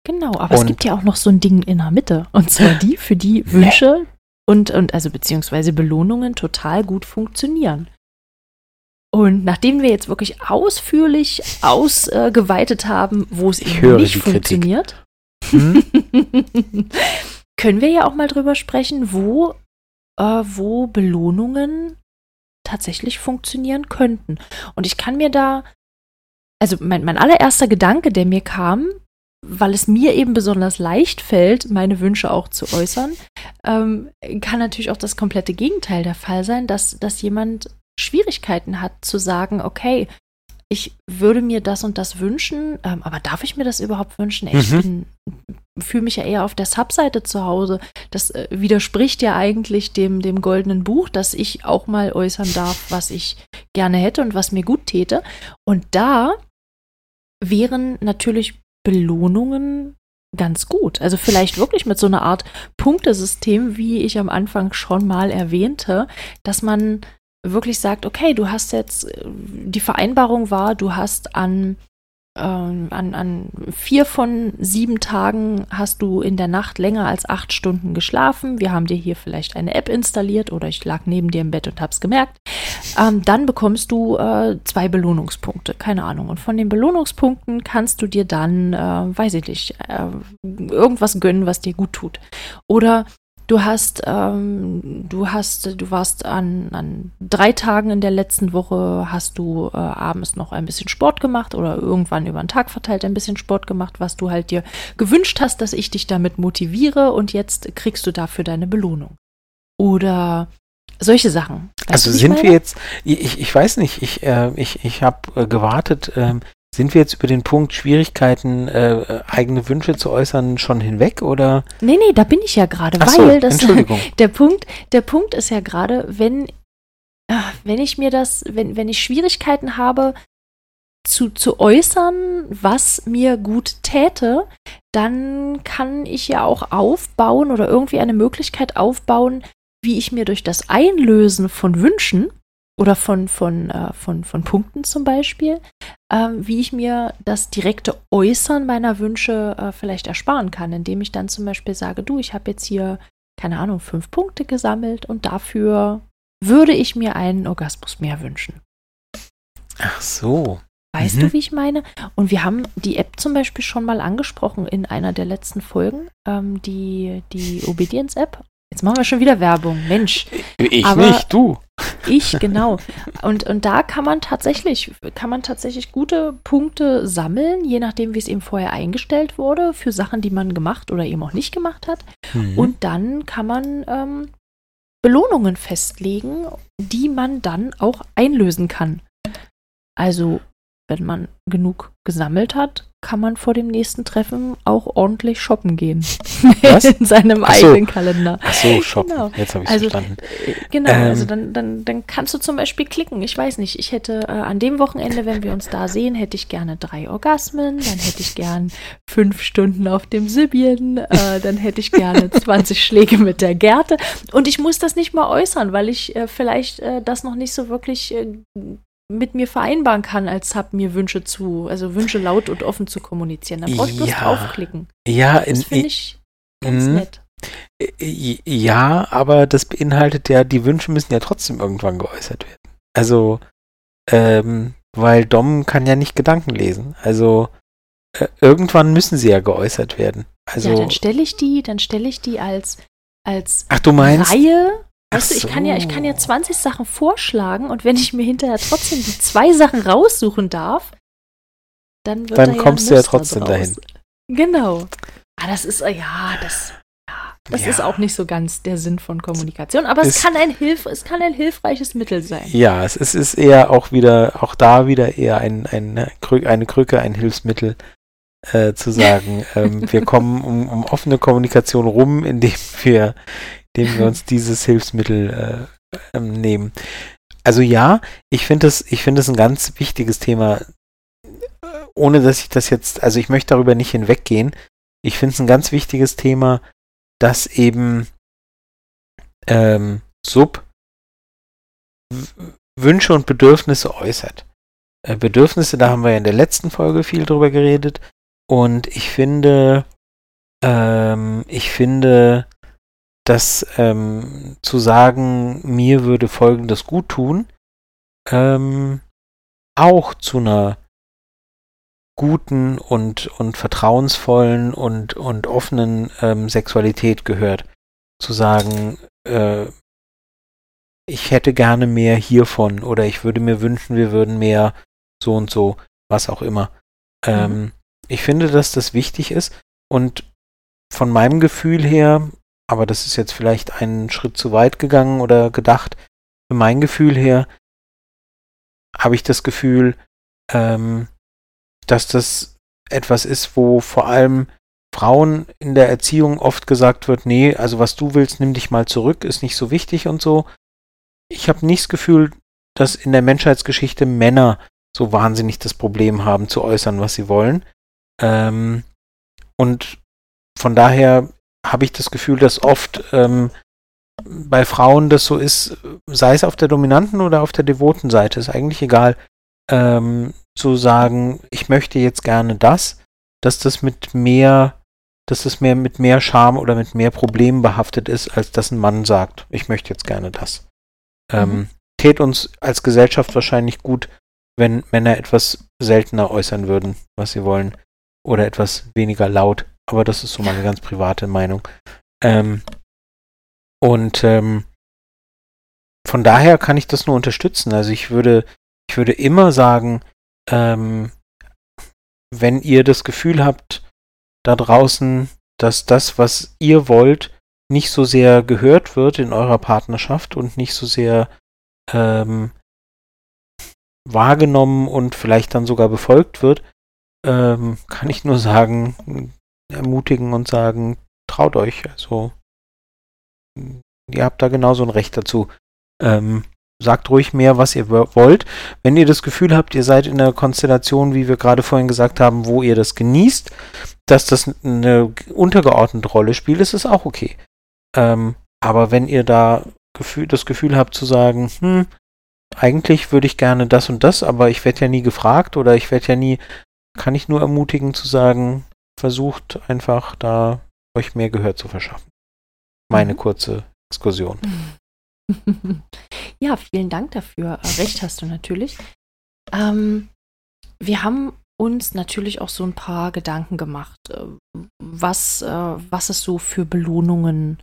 Genau, aber und es gibt ja auch noch so ein Ding in der Mitte. Und zwar die, für die Wünsche und, und also beziehungsweise Belohnungen total gut funktionieren. Und nachdem wir jetzt wirklich ausführlich ausgeweitet äh, haben, wo es eben nicht funktioniert, hm? können wir ja auch mal drüber sprechen, wo, äh, wo Belohnungen tatsächlich funktionieren könnten. Und ich kann mir da also mein, mein allererster Gedanke, der mir kam, weil es mir eben besonders leicht fällt, meine Wünsche auch zu äußern, ähm, kann natürlich auch das komplette Gegenteil der Fall sein, dass, dass jemand Schwierigkeiten hat zu sagen, okay, ich würde mir das und das wünschen, ähm, aber darf ich mir das überhaupt wünschen? Ich Mhm. fühle mich ja eher auf der Subseite zu Hause. Das äh, widerspricht ja eigentlich dem, dem goldenen Buch, dass ich auch mal äußern darf, was ich gerne hätte und was mir gut täte. Und da wären natürlich Belohnungen ganz gut. Also vielleicht wirklich mit so einer Art Punktesystem, wie ich am Anfang schon mal erwähnte, dass man wirklich sagt, okay, du hast jetzt, äh, die Vereinbarung war, du hast an, ähm, an, an vier von sieben Tagen hast du in der Nacht länger als acht Stunden geschlafen. Wir haben dir hier vielleicht eine App installiert oder ich lag neben dir im Bett und hab's gemerkt. Ähm, dann bekommst du äh, zwei Belohnungspunkte, keine Ahnung. Und von den Belohnungspunkten kannst du dir dann, äh, weiß ich nicht, äh, irgendwas gönnen, was dir gut tut. Oder du hast, ähm, du hast, du warst an, an drei Tagen in der letzten Woche, hast du äh, abends noch ein bisschen Sport gemacht oder irgendwann über den Tag verteilt ein bisschen Sport gemacht, was du halt dir gewünscht hast, dass ich dich damit motiviere und jetzt kriegst du dafür deine Belohnung. Oder solche Sachen. Weißt Also sind meine? wir jetzt, ich, ich weiß nicht, ich, äh, ich, ich habe äh, gewartet, ähm, sind wir jetzt über den Punkt Schwierigkeiten, äh, eigene Wünsche zu äußern, schon hinweg oder? Nee, nee, da bin ich ja gerade, Ach so, weil das Entschuldigung. der Punkt, der Punkt ist ja gerade, wenn, ah, wenn ich mir das, wenn, wenn ich Schwierigkeiten habe, zu, zu äußern, was mir gut täte, dann kann ich ja auch aufbauen oder irgendwie eine Möglichkeit aufbauen, wie ich mir durch das Einlösen von Wünschen oder von, von, äh, von, von Punkten zum Beispiel, ähm, wie ich mir das direkte Äußern meiner Wünsche äh, vielleicht ersparen kann, indem ich dann zum Beispiel sage, du, ich habe jetzt hier, keine Ahnung, fünf Punkte gesammelt und dafür würde ich mir einen Orgasmus mehr wünschen. Ach so. Weißt Mhm. du, wie ich meine? Und wir haben die App zum Beispiel schon mal angesprochen in einer der letzten Folgen, ähm, die, die Obedience-App. Jetzt machen wir schon wieder Werbung. Mensch, Ich Aber- nicht, du. ich, genau. Und, und da kann man tatsächlich, kann man tatsächlich gute Punkte sammeln, je nachdem, wie es eben vorher eingestellt wurde, für Sachen, die man gemacht oder eben auch nicht gemacht hat. Mhm. Und dann kann man ähm, Belohnungen festlegen, die man dann auch einlösen kann. Also, wenn man genug gesammelt hat, kann man vor dem nächsten Treffen auch ordentlich shoppen gehen. Was? In seinem Ach so. eigenen Kalender. Ach so, shoppen. Genau. Jetzt habe ich Also, verstanden. äh, Genau, Ähm. also dann, dann, dann kannst du zum Beispiel klicken. Ich weiß nicht, ich hätte äh, an dem Wochenende, wenn wir uns da sehen, hätte ich gerne drei Orgasmen, dann hätte ich gern fünf Stunden auf dem Sibien, äh, dann hätte ich gerne 20 Schläge mit der Gerte. Und ich muss das nicht mal äußern, weil ich äh, vielleicht äh, das noch nicht so wirklich äh, mit mir vereinbaren kann, als hab mir Wünsche zu, also Wünsche laut und offen zu kommunizieren. Dann brauche ich bloß Ja. draufklicken. Ja, Das finde ich ganz Mhm. nett. Ja, aber das beinhaltet ja, die Wünsche müssen ja trotzdem irgendwann geäußert werden. Also, ähm, weil Dom kann ja nicht Gedanken lesen. Also, äh, irgendwann müssen sie ja geäußert werden. Also, ja, dann stelle ich die, dann stelle ich die als, als ach, du meinst, Reihe. Weißt du, ich kann ja, ich kann ja so. 20 Sachen vorschlagen und wenn ich mir hinterher trotzdem die zwei Sachen raussuchen darf, dann wird Dann da ja ein kommst du ja trotzdem draus. dahin. Genau. Ah, das ist, ja, das, ja, das Ja. ist auch nicht so ganz der Sinn von Kommunikation, aber es Ist- kann ein Hilf, es kann ein hilfreiches Mittel sein. ja, es ist, ist eher auch wieder, auch da wieder eher ein, ein, Krü- eine Krücke, ein Hilfsmittel, äh, zu sagen, ähm, wir kommen um, um offene Kommunikation rum, indem wir, indem wir uns dieses Hilfsmittel äh, ähm, nehmen. Also ja, ich finde es, ich finde es ein ganz wichtiges Thema, ohne dass ich das jetzt, also ich möchte darüber nicht hinweggehen. Ich finde es ein ganz wichtiges Thema, dass eben ähm, Sub Wünsche und Bedürfnisse äußert. Äh, Bedürfnisse, da haben wir ja in der letzten Folge viel drüber geredet. Und ich finde, ähm, ich finde, dass ähm, zu sagen, mir würde Folgendes gut tun, ähm, auch zu einer guten und, und vertrauensvollen und, und offenen ähm, Sexualität gehört. Zu sagen, äh, ich hätte gerne mehr hiervon oder ich würde mir wünschen, wir würden mehr so und so, was auch immer. Ähm, ich finde, dass das wichtig ist und von meinem Gefühl her, aber das ist jetzt vielleicht einen Schritt zu weit gegangen oder gedacht, für mein Gefühl her habe ich das Gefühl, ähm, dass das etwas ist, wo vor allem Frauen in der Erziehung oft gesagt wird, nee, also was du willst, nimm dich mal zurück, ist nicht so wichtig und so. Ich habe nicht das Gefühl, dass in der Menschheitsgeschichte Männer so wahnsinnig das Problem haben zu äußern, was sie wollen. Ähm, und von daher habe ich das Gefühl, dass oft ähm, bei Frauen das so ist, sei es auf der dominanten oder auf der devoten Seite, ist eigentlich egal, ähm, zu sagen, ich möchte jetzt gerne das, dass das mit mehr, dass das mehr mit mehr Scham oder mit mehr Problemen behaftet ist, als dass ein Mann sagt, ich möchte jetzt gerne das. Ähm, mhm. Ähm, tät uns als Gesellschaft wahrscheinlich gut, wenn Männer etwas seltener äußern würden, was sie wollen, oder etwas weniger laut. Aber das ist so meine ganz private Meinung. Ähm, und ähm, von daher kann ich das nur unterstützen. Also ich würde, ich würde immer sagen, ähm, wenn ihr das Gefühl habt, da draußen, dass das, was ihr wollt, nicht so sehr gehört wird in eurer Partnerschaft und nicht so sehr ähm, wahrgenommen und vielleicht dann sogar befolgt wird, ähm, kann ich nur sagen, ermutigen und sagen, traut euch. Also ihr habt da genauso ein Recht dazu. Ähm, sagt ruhig mehr, was ihr wollt. Wenn ihr das Gefühl habt, ihr seid in einer Konstellation, wie wir gerade vorhin gesagt haben, wo ihr das genießt, dass das eine untergeordnete Rolle spielt, ist es auch okay. Ähm, aber wenn ihr da Gefühl, das Gefühl habt zu sagen, hm, eigentlich würde ich gerne das und das, aber ich werde ja nie gefragt oder ich werde ja nie, kann ich nur ermutigen zu sagen, versucht einfach da euch mehr Gehör zu verschaffen. Meine mhm. kurze Exkursion. Ja, vielen Dank dafür. Äh, recht hast du natürlich. Ähm, wir haben uns natürlich auch so ein paar Gedanken gemacht, äh, was, äh, was es so für Belohnungen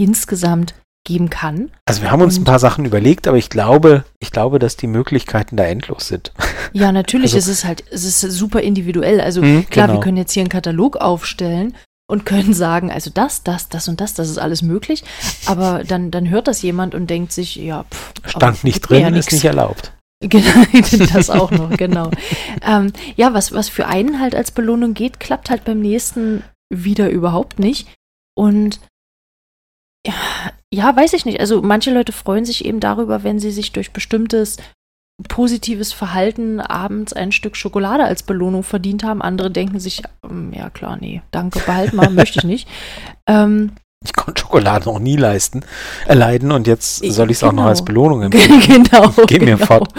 insgesamt geben kann. Also wir haben uns ein paar Sachen überlegt, aber ich glaube, ich glaube, dass die Möglichkeiten da endlos sind. Ja, natürlich also, ist es halt, es ist super individuell. Also mh, klar, genau. wir können jetzt hier einen Katalog aufstellen und können sagen, also das, das, das und das, das ist alles möglich. Aber dann, dann hört das jemand und denkt sich, ja, pff, stand nicht drin, ja ist nicht erlaubt. Genau, das auch noch, genau. ähm, ja, was, was für einen halt als Belohnung geht, klappt halt beim nächsten wieder überhaupt nicht. Und ja, ja, weiß ich nicht. Also manche Leute freuen sich eben darüber, wenn sie sich durch bestimmtes positives Verhalten abends ein Stück Schokolade als Belohnung verdient haben. Andere denken sich, ähm, ja klar, nee, danke, behalt mal, möchte ich nicht. Ähm, ich konnte Schokolade noch nie leisten, erleiden und jetzt soll ich es genau. auch noch als genau. Belohnung empfehlen. genau. Geh genau. mir fort.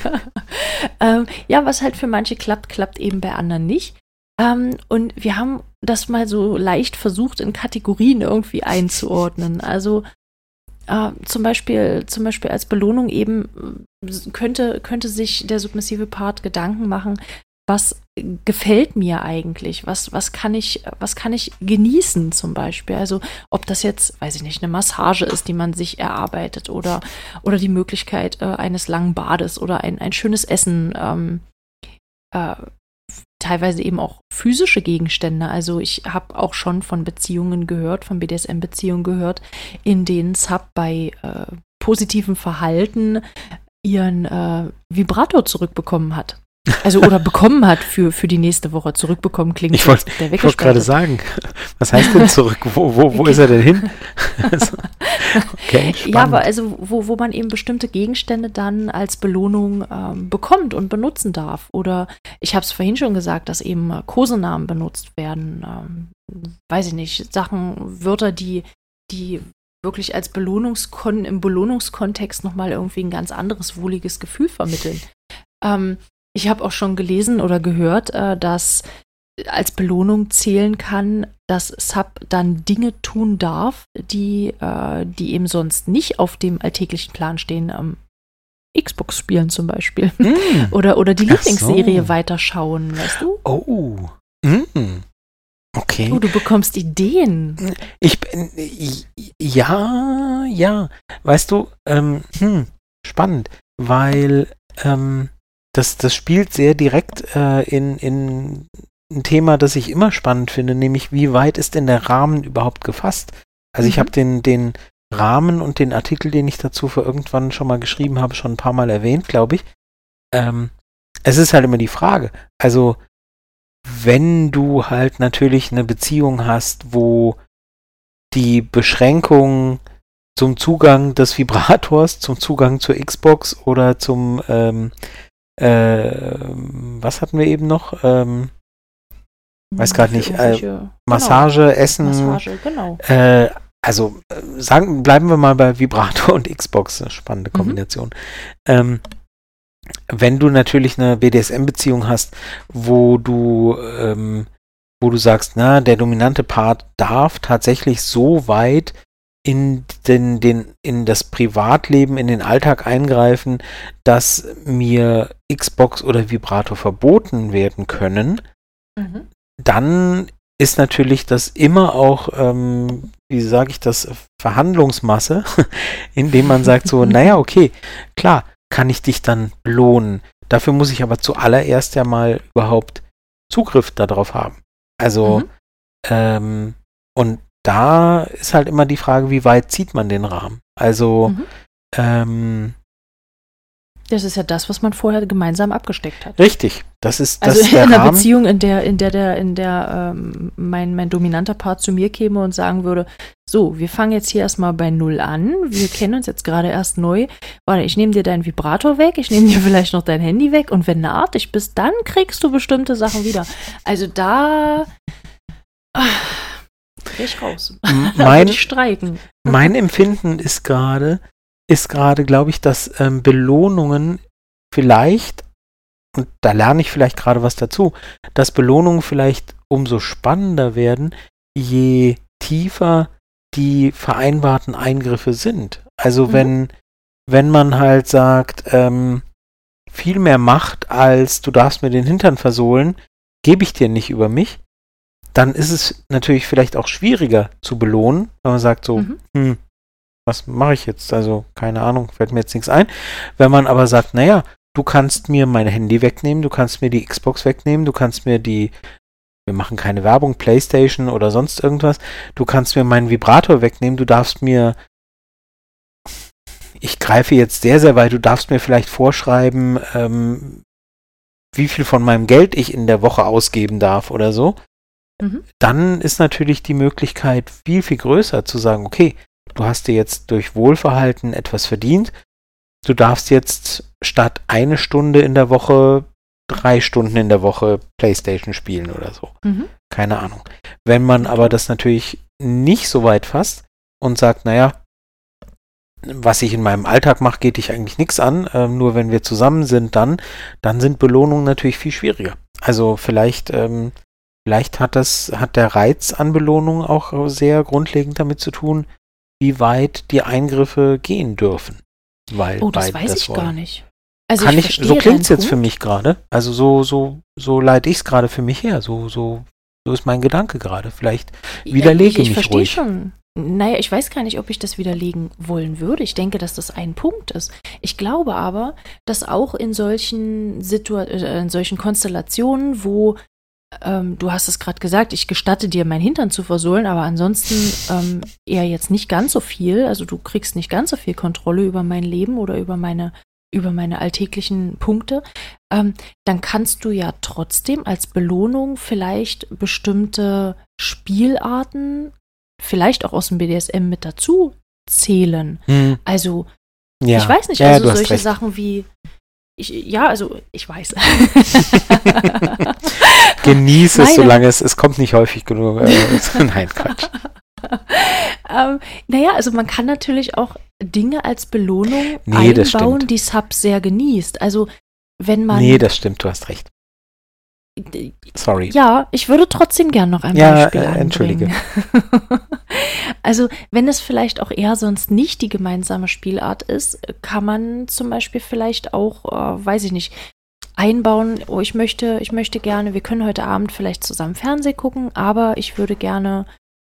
ähm, ja, was halt für manche klappt, klappt eben bei anderen nicht. Ähm, und wir haben das mal so leicht versucht, in Kategorien irgendwie einzuordnen. Also äh, zum Beispiel, zum Beispiel als Belohnung eben äh, könnte, könnte sich der submissive Part Gedanken machen, was gefällt mir eigentlich? Was, was kann ich, was kann ich genießen zum Beispiel? Also, ob das jetzt, weiß ich nicht, eine Massage ist, die man sich erarbeitet oder, oder die Möglichkeit äh, eines langen Bades oder ein, ein schönes Essen, ähm, äh, teilweise eben auch physische Gegenstände. Also ich habe auch schon von Beziehungen gehört, von BDSM-Beziehungen gehört, in denen Sub bei äh, positivem Verhalten ihren äh, Vibrator zurückbekommen hat. Also oder bekommen hat für, für die nächste Woche. Zurückbekommen klingt ich wollt, der Ich wollte gerade sagen, was heißt denn zurück? Wo, wo, wo ist er denn hin? okay, ja, aber also wo, wo man eben bestimmte Gegenstände dann als Belohnung ähm, bekommt und benutzen darf. Oder ich habe es vorhin schon gesagt, dass eben äh, Kosenamen benutzt werden. Ähm, weiß ich nicht, Sachen, Wörter, die, die wirklich als Belohnungskon im Belohnungskontext nochmal irgendwie ein ganz anderes, wohliges Gefühl vermitteln. Ähm, ich habe auch schon gelesen oder gehört, äh, dass als Belohnung zählen kann, dass Sub dann Dinge tun darf, die, äh, die eben sonst nicht auf dem alltäglichen Plan stehen. Ähm, Xbox spielen zum Beispiel. Mm. oder, oder die Lieblingsserie so. weiterschauen, weißt du? Oh. Mm. Okay. Oh, du bekommst Ideen. Ich bin. Ja, ja. Weißt du, ähm, hm, spannend, weil ähm, das, das spielt sehr direkt äh, in, in ein Thema, das ich immer spannend finde, nämlich wie weit ist denn der Rahmen überhaupt gefasst? Also mhm. ich habe den, den Rahmen und den Artikel, den ich dazu für irgendwann schon mal geschrieben habe, schon ein paar Mal erwähnt, glaube ich. Ähm, es ist halt immer die Frage. Also wenn du halt natürlich eine Beziehung hast, wo die Beschränkung zum Zugang des Vibrators, zum Zugang zur Xbox oder zum ähm, äh, was hatten wir eben noch? Ähm, weiß gerade nicht. Äh, Massage, genau. Essen. Massage, genau. Äh, also sagen, bleiben wir mal bei Vibrator und Xbox, spannende mhm. Kombination. Mhm. Ähm, wenn du natürlich eine BDSM-Beziehung hast, wo du ähm, wo du sagst, na, der dominante Part darf tatsächlich so weit in, den, den, in das Privatleben, in den Alltag eingreifen, dass mir Xbox oder Vibrator verboten werden können, mhm. dann ist natürlich das immer auch, ähm, wie sage ich das, Verhandlungsmasse, indem man sagt so, naja, okay, klar, kann ich dich dann belohnen. Dafür muss ich aber zuallererst ja mal überhaupt Zugriff darauf haben. Also, mhm. ähm, und da ist halt immer die Frage, wie weit zieht man den Rahmen? Also, mhm. ähm, das ist ja das, was man vorher gemeinsam abgesteckt hat. Richtig, das ist das also in einer Beziehung, in der in der der in der ähm, mein mein dominanter Part zu mir käme und sagen würde, so, wir fangen jetzt hier erstmal bei null an. Wir kennen uns jetzt gerade erst neu. Warte, ich nehme dir deinen Vibrator weg, ich nehme dir vielleicht noch dein Handy weg und wenn du artig bist, dann kriegst du bestimmte Sachen wieder. Also da ach, ich raus. Mein, streiken. Mein Empfinden ist gerade, ist gerade, glaube ich, dass ähm, Belohnungen vielleicht, und da lerne ich vielleicht gerade was dazu, dass Belohnungen vielleicht umso spannender werden, je tiefer die vereinbarten Eingriffe sind. Also mhm. wenn, wenn man halt sagt, ähm, viel mehr Macht als du darfst mir den Hintern versohlen, gebe ich dir nicht über mich, dann ist es natürlich vielleicht auch schwieriger zu belohnen, wenn man sagt so, mhm. hm, was mache ich jetzt? Also, keine Ahnung, fällt mir jetzt nichts ein. Wenn man aber sagt, naja, du kannst mir mein Handy wegnehmen, du kannst mir die Xbox wegnehmen, du kannst mir die, wir machen keine Werbung, Playstation oder sonst irgendwas, du kannst mir meinen Vibrator wegnehmen, du darfst mir, ich greife jetzt sehr, sehr weit, du darfst mir vielleicht vorschreiben, ähm, wie viel von meinem Geld ich in der Woche ausgeben darf oder so. Mhm. Dann ist natürlich die Möglichkeit viel, viel größer zu sagen, okay, du hast dir jetzt durch Wohlverhalten etwas verdient. Du darfst jetzt statt eine Stunde in der Woche drei Stunden in der Woche Playstation spielen oder so. Mhm. Keine Ahnung. Wenn man aber das natürlich nicht so weit fasst und sagt, naja, was ich in meinem Alltag mache, geht dich eigentlich nichts an. Ähm, nur wenn wir zusammen sind, dann, dann sind Belohnungen natürlich viel schwieriger. Also vielleicht, ähm, vielleicht hat das, hat der Reiz an Belohnungen auch sehr grundlegend damit zu tun, wie weit die Eingriffe gehen dürfen. Weil oh, das weiß das ich wollen. gar nicht. Also Kann ich, ich so klingt es jetzt für mich gerade. Also so, so, so leite ich es gerade für mich her. So, so, so ist mein Gedanke gerade. Vielleicht widerlege ja, ich, ich mich ruhig. Schon. Naja, ich weiß gar nicht, ob ich das widerlegen wollen würde. Ich denke, dass das ein Punkt ist. Ich glaube aber, dass auch in solchen Situationen, äh, in solchen Konstellationen, wo ähm, du hast es gerade gesagt, ich gestatte dir, mein Hintern zu versohlen, aber ansonsten ähm, eher jetzt nicht ganz so viel. Also du kriegst nicht ganz so viel Kontrolle über mein Leben oder über meine über meine alltäglichen Punkte, ähm, dann kannst du ja trotzdem als Belohnung vielleicht bestimmte Spielarten, vielleicht auch aus dem BDSM mit dazu zählen. Hm. Also, ja. ich weiß nicht, also ja, solche recht. Sachen wie ich, ja, also ich weiß. Genieße es, solange es, es kommt nicht häufig genug. Äh, nein, Quatsch. ähm, naja, also man kann natürlich auch Dinge als Belohnung nee, einbauen, die Sub sehr genießt. Also wenn man. Nee, das stimmt, du hast recht. Sorry. Ja, ich würde trotzdem gern noch ein ja, Beispiel äh, Entschuldige. also, wenn es vielleicht auch eher sonst nicht die gemeinsame Spielart ist, kann man zum Beispiel vielleicht auch, äh, weiß ich nicht, einbauen, oh, ich möchte, ich möchte gerne, wir können heute Abend vielleicht zusammen Fernsehen gucken, aber ich würde gerne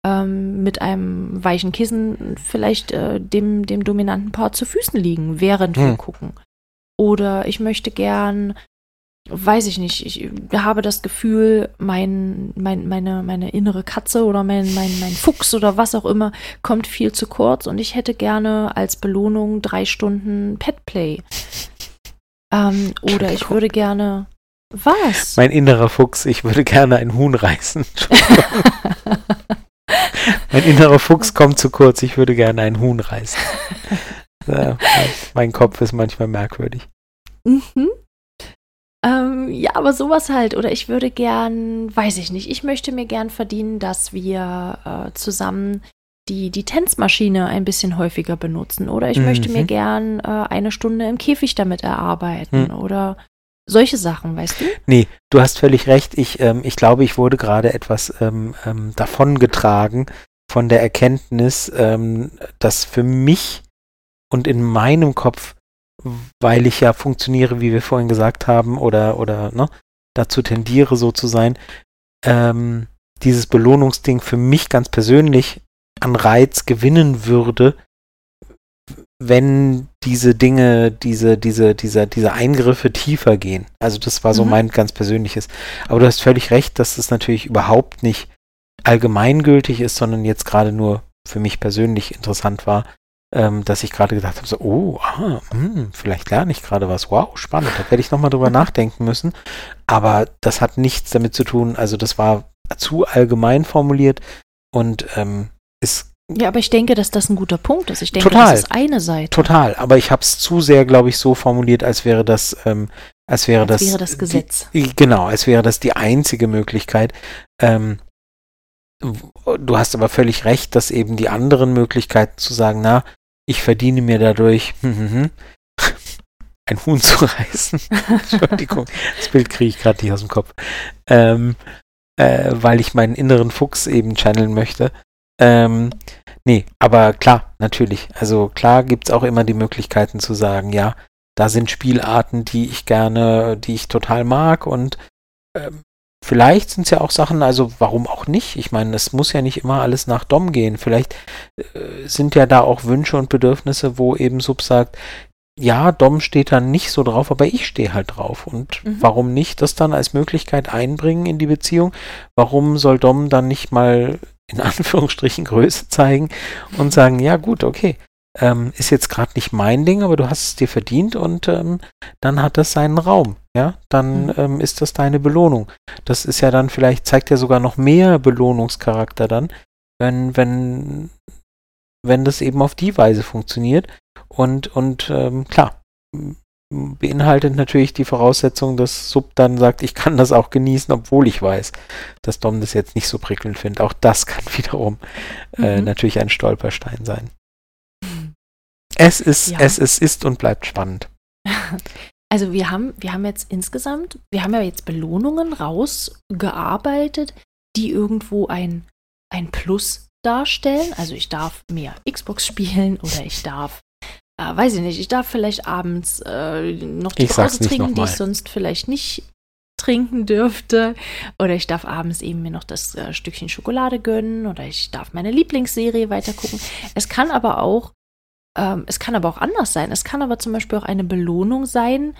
ähm, mit einem weichen Kissen vielleicht äh, dem, dem dominanten Part zu Füßen liegen, während hm. wir gucken. Oder ich möchte gern weiß ich nicht, ich habe das Gefühl, mein, mein, meine, meine innere Katze oder mein, mein, mein Fuchs oder was auch immer kommt viel zu kurz und ich hätte gerne als Belohnung drei Stunden Petplay. Ähm, oder ich würde gerne. Was? Mein innerer Fuchs, ich würde gerne ein Huhn reißen. mein innerer Fuchs kommt zu kurz, ich würde gerne ein Huhn reißen. Mein Kopf ist manchmal merkwürdig. Mhm. Ähm, ja, aber sowas halt. Oder ich würde gern, weiß ich nicht, ich möchte mir gern verdienen, dass wir äh, zusammen die, die Tänzmaschine ein bisschen häufiger benutzen. Oder ich mhm. möchte mir mhm. gern äh, eine Stunde im Käfig damit erarbeiten. Mhm. Oder solche Sachen, weißt du? Nee, du hast völlig recht. Ich, ähm, ich glaube, ich wurde gerade etwas ähm, ähm, davongetragen von der Erkenntnis, ähm, dass für mich und in meinem Kopf weil ich ja funktioniere, wie wir vorhin gesagt haben, oder, oder ne, dazu tendiere, so zu sein, ähm, dieses Belohnungsding für mich ganz persönlich an Reiz gewinnen würde, wenn diese Dinge, diese, diese, diese, diese Eingriffe tiefer gehen. Also das war so mhm. mein ganz persönliches. Aber du hast völlig recht, dass es natürlich überhaupt nicht allgemeingültig ist, sondern jetzt gerade nur für mich persönlich interessant war, ähm, dass ich gerade gedacht habe, so, oh, ah, mh, hm, vielleicht lerne ich gerade was. Wow, spannend. Da werde ich nochmal drüber nachdenken müssen. Aber das hat nichts damit zu tun. Also das war zu allgemein formuliert und ähm, ist ja, aber ich denke, dass das ein guter Punkt ist. Ich denke, total, das ist eine Seite. Total, aber ich habe es zu sehr, glaube ich, so formuliert, als wäre das, ähm, als wäre als das, wäre das Gesetz. Die, genau, als wäre das die einzige Möglichkeit. Ähm, du hast aber völlig recht, dass eben die anderen Möglichkeiten zu sagen, na, ich verdiene mir dadurch ein Huhn zu reißen. Entschuldigung, das Bild kriege ich gerade nicht aus dem Kopf. Ähm, äh, weil ich meinen inneren Fuchs eben channeln möchte. Ähm, nee, aber klar, natürlich. Also klar gibt es auch immer die Möglichkeiten zu sagen, ja, da sind Spielarten, die ich gerne, die ich total mag und ähm, Vielleicht sind es ja auch Sachen, also warum auch nicht? Ich meine, es muss ja nicht immer alles nach Dom gehen. Vielleicht äh, sind ja da auch Wünsche und Bedürfnisse, wo eben Sub sagt, ja, Dom steht dann nicht so drauf, aber ich stehe halt drauf. Und mhm. warum nicht das dann als Möglichkeit einbringen in die Beziehung? Warum soll Dom dann nicht mal in Anführungsstrichen Größe zeigen und sagen, ja gut, okay, ähm, ist jetzt gerade nicht mein Ding, aber du hast es dir verdient und ähm, dann hat das seinen Raum. Ja, dann mhm. ähm, ist das deine Belohnung. Das ist ja dann vielleicht, zeigt ja sogar noch mehr Belohnungscharakter dann, wenn, wenn, wenn das eben auf die Weise funktioniert. Und, und ähm, klar, beinhaltet natürlich die Voraussetzung, dass Sub dann sagt, ich kann das auch genießen, obwohl ich weiß, dass Dom das jetzt nicht so prickelnd findet. Auch das kann wiederum äh, mhm. natürlich ein Stolperstein sein. Es ist, ja. es, es ist und bleibt spannend. Also wir haben, wir haben jetzt insgesamt, wir haben ja jetzt Belohnungen rausgearbeitet, die irgendwo ein, ein Plus darstellen. Also ich darf mehr Xbox spielen oder ich darf, äh, weiß ich nicht, ich darf vielleicht abends äh, noch die Brause trinken, die ich sonst vielleicht nicht trinken dürfte. Oder ich darf abends eben mir noch das äh, Stückchen Schokolade gönnen oder ich darf meine Lieblingsserie weitergucken. Es kann aber auch ähm, es kann aber auch anders sein. Es kann aber zum Beispiel auch eine Belohnung sein,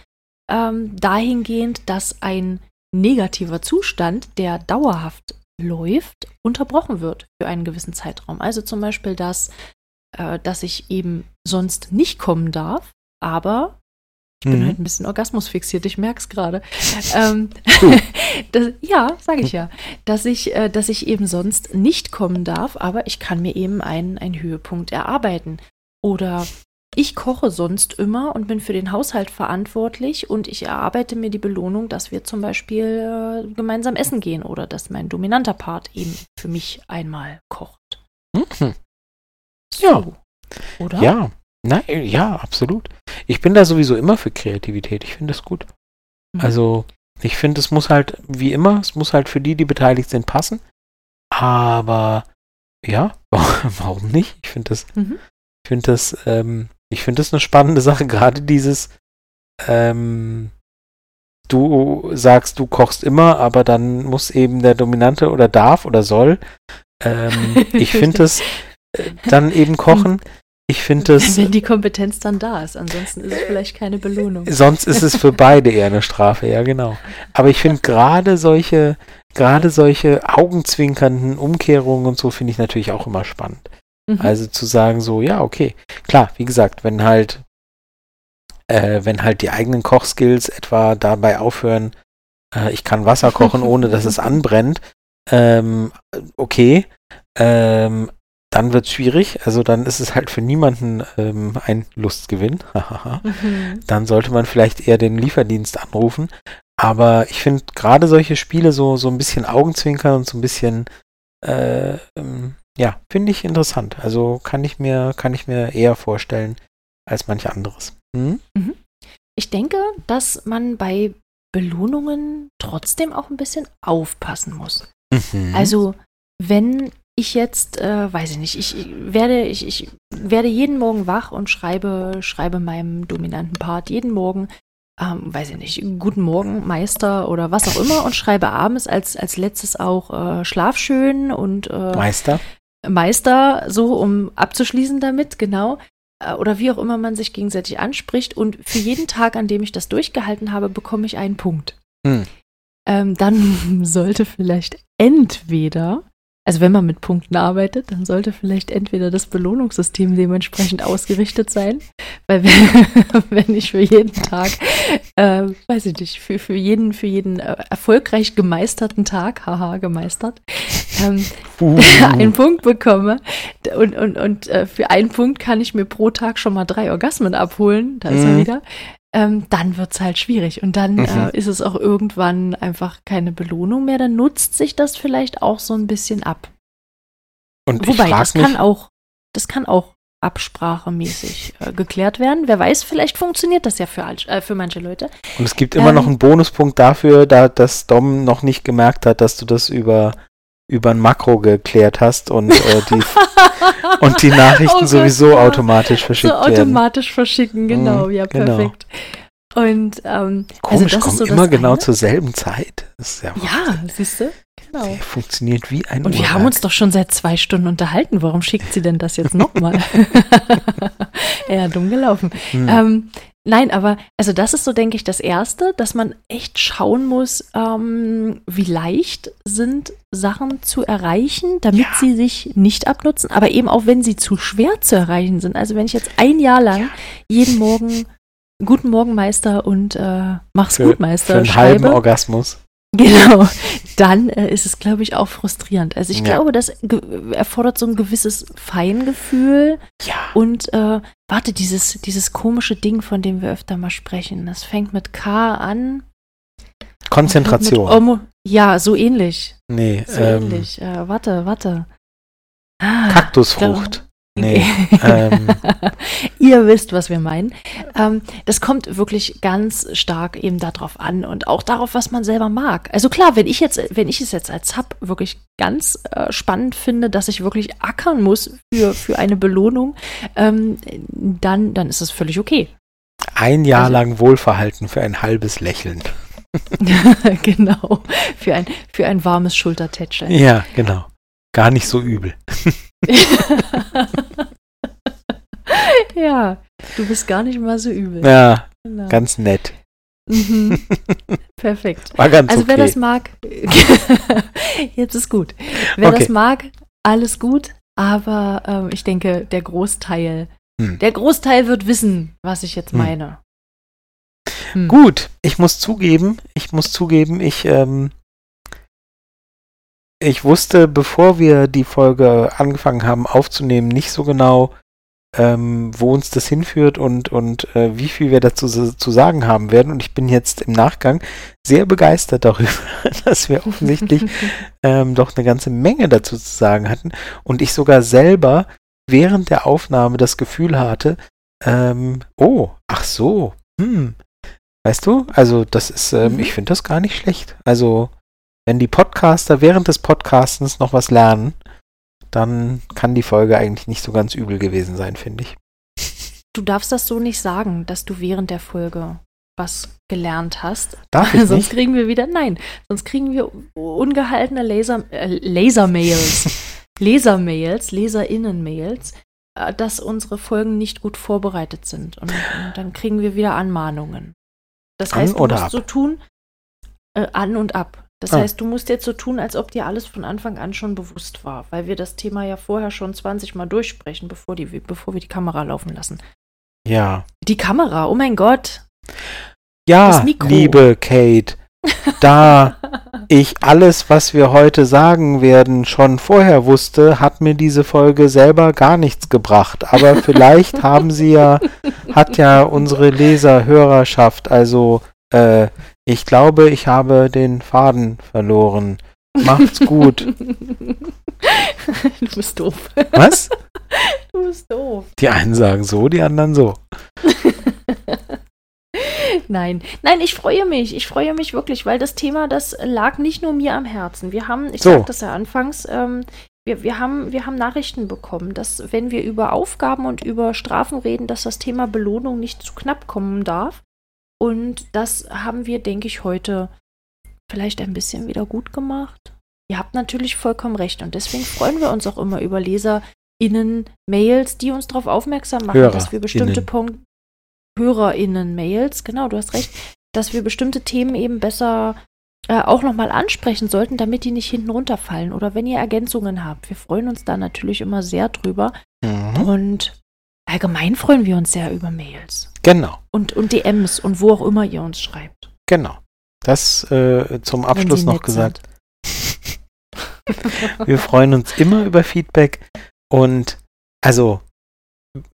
ähm, dahingehend, dass ein negativer Zustand, der dauerhaft läuft, unterbrochen wird für einen gewissen Zeitraum. Also zum Beispiel, dass, äh, dass ich eben sonst nicht kommen darf, aber ich bin mhm. halt ein bisschen orgasmusfixiert, ich merke es gerade. ähm, ja, sage ich ja. Dass ich, äh, dass ich eben sonst nicht kommen darf, aber ich kann mir eben einen, einen Höhepunkt erarbeiten. Oder ich koche sonst immer und bin für den Haushalt verantwortlich und ich erarbeite mir die Belohnung, dass wir zum Beispiel äh, gemeinsam essen gehen oder dass mein dominanter Part eben für mich einmal kocht. Mhm. So. Ja. Oder? Ja. Nein, ja, absolut. Ich bin da sowieso immer für Kreativität. Ich finde das gut. Mhm. Also, ich finde, es muss halt, wie immer, es muss halt für die, die beteiligt sind, passen. Aber ja, warum nicht? Ich finde das, mhm finde das, ähm, ich finde das eine spannende Sache, gerade dieses, ähm, du sagst, du kochst immer, aber dann muss eben der Dominante oder darf oder soll. Ähm, ich finde das äh, dann eben kochen Ich finde das. Wenn die Kompetenz dann da ist, ansonsten ist es vielleicht keine Belohnung. Sonst ist es für beide eher eine Strafe, ja, genau. Aber ich finde gerade solche, gerade solche augenzwinkernden Umkehrungen und so finde ich natürlich auch immer spannend. Mhm. Also zu sagen so, ja, okay. Klar, wie gesagt, wenn halt, äh, wenn halt die eigenen Kochskills etwa dabei aufhören, äh, ich kann Wasser kochen, ohne dass es anbrennt, ähm, okay. Ähm, dann wird es schwierig. Also dann ist es halt für niemanden ähm, ein Lustgewinn. mhm. Dann sollte man vielleicht eher den Lieferdienst anrufen. Aber ich finde gerade solche Spiele so, so ein bisschen Augenzwinkern und so ein bisschen, äh, ähm, ja, finde ich interessant. Also kann ich mir, kann ich mir eher vorstellen als manch anderes. Hm? Mhm. Ich denke, dass man bei Belohnungen trotzdem auch ein bisschen aufpassen muss. Mhm. Also, wenn ich jetzt, äh, weiß ich nicht, ich werde, ich, ich werde jeden Morgen wach und schreibe, schreibe meinem dominanten Part jeden Morgen, ähm, weiß ich nicht, guten Morgen, Meister oder was auch immer und schreibe abends als, als letztes auch äh, Schlaf schön und äh, Meister. Meister, so um abzuschließen damit, genau. Äh, oder wie auch immer man sich gegenseitig anspricht. Und für jeden Tag, an dem ich das durchgehalten habe, bekomme ich einen Punkt. Hm. Ähm, dann sollte vielleicht entweder also wenn man mit Punkten arbeitet, dann sollte vielleicht entweder das Belohnungssystem dementsprechend ausgerichtet sein, weil wenn, ich für jeden Tag, äh, weiß ich nicht, für, für jeden, für jeden äh, erfolgreich gemeisterten Tag, haha, gemeistert, ähm, uh. einen Punkt bekomme und, und, und äh, für einen Punkt kann ich mir pro Tag schon mal drei Orgasmen abholen, da ist er mhm. wieder, ähm, dann wird es halt schwierig. Und dann mhm. äh, ist es auch irgendwann einfach keine Belohnung mehr. Dann nutzt sich das vielleicht auch so ein bisschen ab. Und Wobei, das kann auch, das kann auch absprachemäßig äh, geklärt werden. Wer weiß, vielleicht funktioniert das ja für, äh, für manche Leute. Und es gibt immer ähm, noch einen Bonuspunkt dafür, da, dass Dom noch nicht gemerkt hat, dass du das über über ein Makro geklärt hast und äh, die und die Nachrichten oh sowieso Gott, automatisch verschickt so werden. Automatisch verschicken, genau, mhm, ja, genau. Und ähm, also Komisch, also ist so immer genau eine. zur selben Zeit. Ja, ja siehst du? Genau. Die funktioniert wie ein Und wir haben uns doch schon seit zwei Stunden unterhalten. Warum schickt sie denn das jetzt nochmal? ja, dumm gelaufen. Hm. Ähm, Nein, aber also das ist so, denke ich, das Erste, dass man echt schauen muss, ähm, wie leicht sind Sachen zu erreichen, damit ja. sie sich nicht abnutzen, aber eben auch wenn sie zu schwer zu erreichen sind. Also wenn ich jetzt ein Jahr lang ja. jeden Morgen Guten Morgen Meister und äh, Mach's für, gut Meister für einen schreibe, halben Orgasmus. Genau, dann äh, ist es, glaube ich, auch frustrierend. Also ich ja. glaube, das erfordert so ein gewisses Feingefühl. Ja. Und äh, warte, dieses, dieses komische Ding, von dem wir öfter mal sprechen, das fängt mit K an. Konzentration. ja, so ähnlich. Nee, so ähm, ähnlich. Äh, warte, warte. Ah, Kaktusfrucht. Nee. ähm. Ihr wisst, was wir meinen. Ähm, das kommt wirklich ganz stark eben darauf an und auch darauf, was man selber mag. Also klar, wenn ich jetzt, wenn ich es jetzt als Hub wirklich ganz äh, spannend finde, dass ich wirklich ackern muss für, für eine Belohnung, ähm, dann, dann ist es völlig okay. Ein Jahr also, lang Wohlverhalten für ein halbes Lächeln. genau, für ein, für ein warmes Schultertätscheln. Ja, genau. Gar nicht so übel. ja, du bist gar nicht mal so übel. Ja, genau. ganz nett. Mhm. Perfekt. War ganz also okay. wer das mag, jetzt ist gut. Wer okay. das mag, alles gut. Aber ähm, ich denke, der Großteil, hm. der Großteil wird wissen, was ich jetzt hm. meine. Hm. Gut, ich muss zugeben, ich muss zugeben, ich ähm, ich wusste, bevor wir die Folge angefangen haben aufzunehmen, nicht so genau, ähm, wo uns das hinführt und, und äh, wie viel wir dazu zu sagen haben werden. Und ich bin jetzt im Nachgang sehr begeistert darüber, dass wir offensichtlich ähm, doch eine ganze Menge dazu zu sagen hatten. Und ich sogar selber während der Aufnahme das Gefühl hatte, ähm, oh, ach so, hm. Weißt du? Also, das ist, ähm, mhm. ich finde das gar nicht schlecht. Also, wenn die Podcaster während des Podcastens noch was lernen, dann kann die Folge eigentlich nicht so ganz übel gewesen sein, finde ich. Du darfst das so nicht sagen, dass du während der Folge was gelernt hast. Darf ich sonst nicht? kriegen wir wieder, nein, sonst kriegen wir ungehaltene Laser, äh, Lasermails. Lesermails, Leserinnen-Mails. äh, dass unsere Folgen nicht gut vorbereitet sind. Und, und dann kriegen wir wieder Anmahnungen. Das An heißt, du musst ab? so tun, äh, an und ab. Das Ah. heißt, du musst jetzt so tun, als ob dir alles von Anfang an schon bewusst war, weil wir das Thema ja vorher schon 20 Mal durchsprechen, bevor, die, bevor wir die Kamera laufen lassen. Ja. Die Kamera, oh mein Gott. Ja, liebe Kate, da ich alles, was wir heute sagen werden, schon vorher wusste, hat mir diese Folge selber gar nichts gebracht. Aber vielleicht haben sie ja, hat ja unsere Leser Hörerschaft, also äh, ich glaube, ich habe den Faden verloren. Macht's gut. du bist doof. Was? Du bist doof. Die einen sagen so, die anderen so. Nein, nein, ich freue mich. Ich freue mich wirklich, weil das Thema, das lag nicht nur mir am Herzen. Wir haben, ich So. sagte das ja anfangs, ähm, wir, wir, haben, wir haben Nachrichten bekommen, dass wenn wir über Aufgaben und über Strafen reden, dass das Thema Belohnung nicht zu knapp kommen darf. Und das haben wir, denke ich, heute vielleicht ein bisschen wieder gut gemacht. Ihr habt natürlich vollkommen recht und deswegen freuen wir uns auch immer über LeserInnen Mails, die uns darauf aufmerksam machen, dass wir bestimmte. Punkte HörerInnen Mails, genau, du hast recht, dass wir bestimmte Themen eben besser äh, auch nochmal ansprechen sollten, damit die nicht hinten runterfallen oder wenn ihr Ergänzungen habt. Wir freuen uns da natürlich immer sehr drüber Mhm. und allgemein freuen wir uns sehr über Mails Genau, und, und DMs und wo auch immer ihr uns schreibt. genau. Das äh, zum Abschluss noch gesagt. Wir freuen uns immer über Feedback und also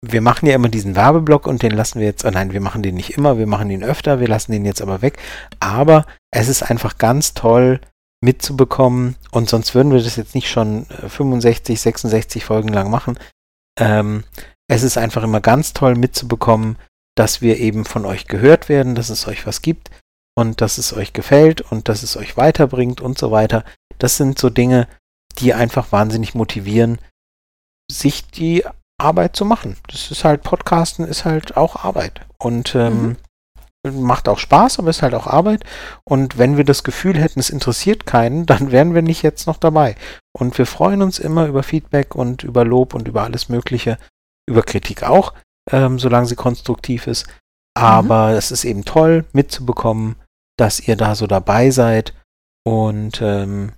wir machen ja immer diesen Werbeblock und den lassen wir jetzt, oh nein, wir machen den nicht immer, wir machen ihn öfter, wir lassen den jetzt aber weg. Aber es ist einfach ganz toll mitzubekommen und sonst würden wir das jetzt nicht schon äh, 65, 66 Folgen lang machen. Ähm, es ist einfach immer ganz toll mitzubekommen, dass wir eben von euch gehört werden, dass es euch was gibt und dass es euch gefällt und dass es euch weiterbringt und so weiter. Das sind so Dinge, die einfach wahnsinnig motivieren, sich die Arbeit zu machen. Das ist halt, Podcasten ist halt auch Arbeit. Und ähm, macht auch Spaß, aber ist halt auch Arbeit. Und wenn wir das Gefühl hätten, es interessiert keinen, dann wären wir nicht jetzt noch dabei. Und wir freuen uns immer über Feedback und über Lob und über alles Mögliche, über Kritik auch, ähm, solange sie konstruktiv ist. Aber es ist eben toll mitzubekommen, dass ihr da so dabei seid und ähm,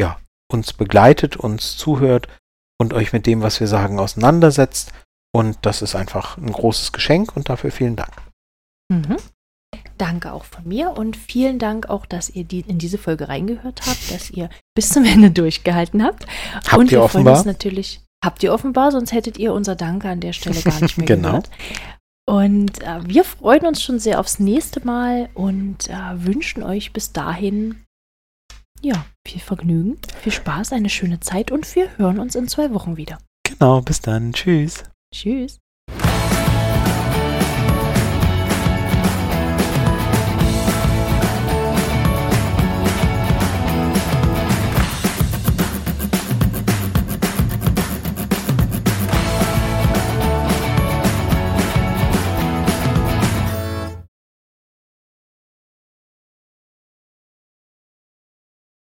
ja, uns begleitet, uns zuhört und euch mit dem, was wir sagen, auseinandersetzt. Und das ist einfach ein großes Geschenk und dafür vielen Dank. Mhm. Danke auch von mir und vielen Dank auch, dass ihr die, in diese Folge reingehört habt, dass ihr bis zum Ende durchgehalten habt. Habt und ihr wir freuen offenbar? uns natürlich. Habt ihr offenbar, sonst hättet ihr unser Danke an der Stelle gar nicht mehr Genau. gehört. Und äh, wir freuen uns schon sehr aufs nächste Mal und äh, wünschen euch bis dahin ja, viel Vergnügen, viel Spaß, eine schöne Zeit und wir hören uns in zwei Wochen wieder. Genau, bis dann. Tschüss. Tschüss.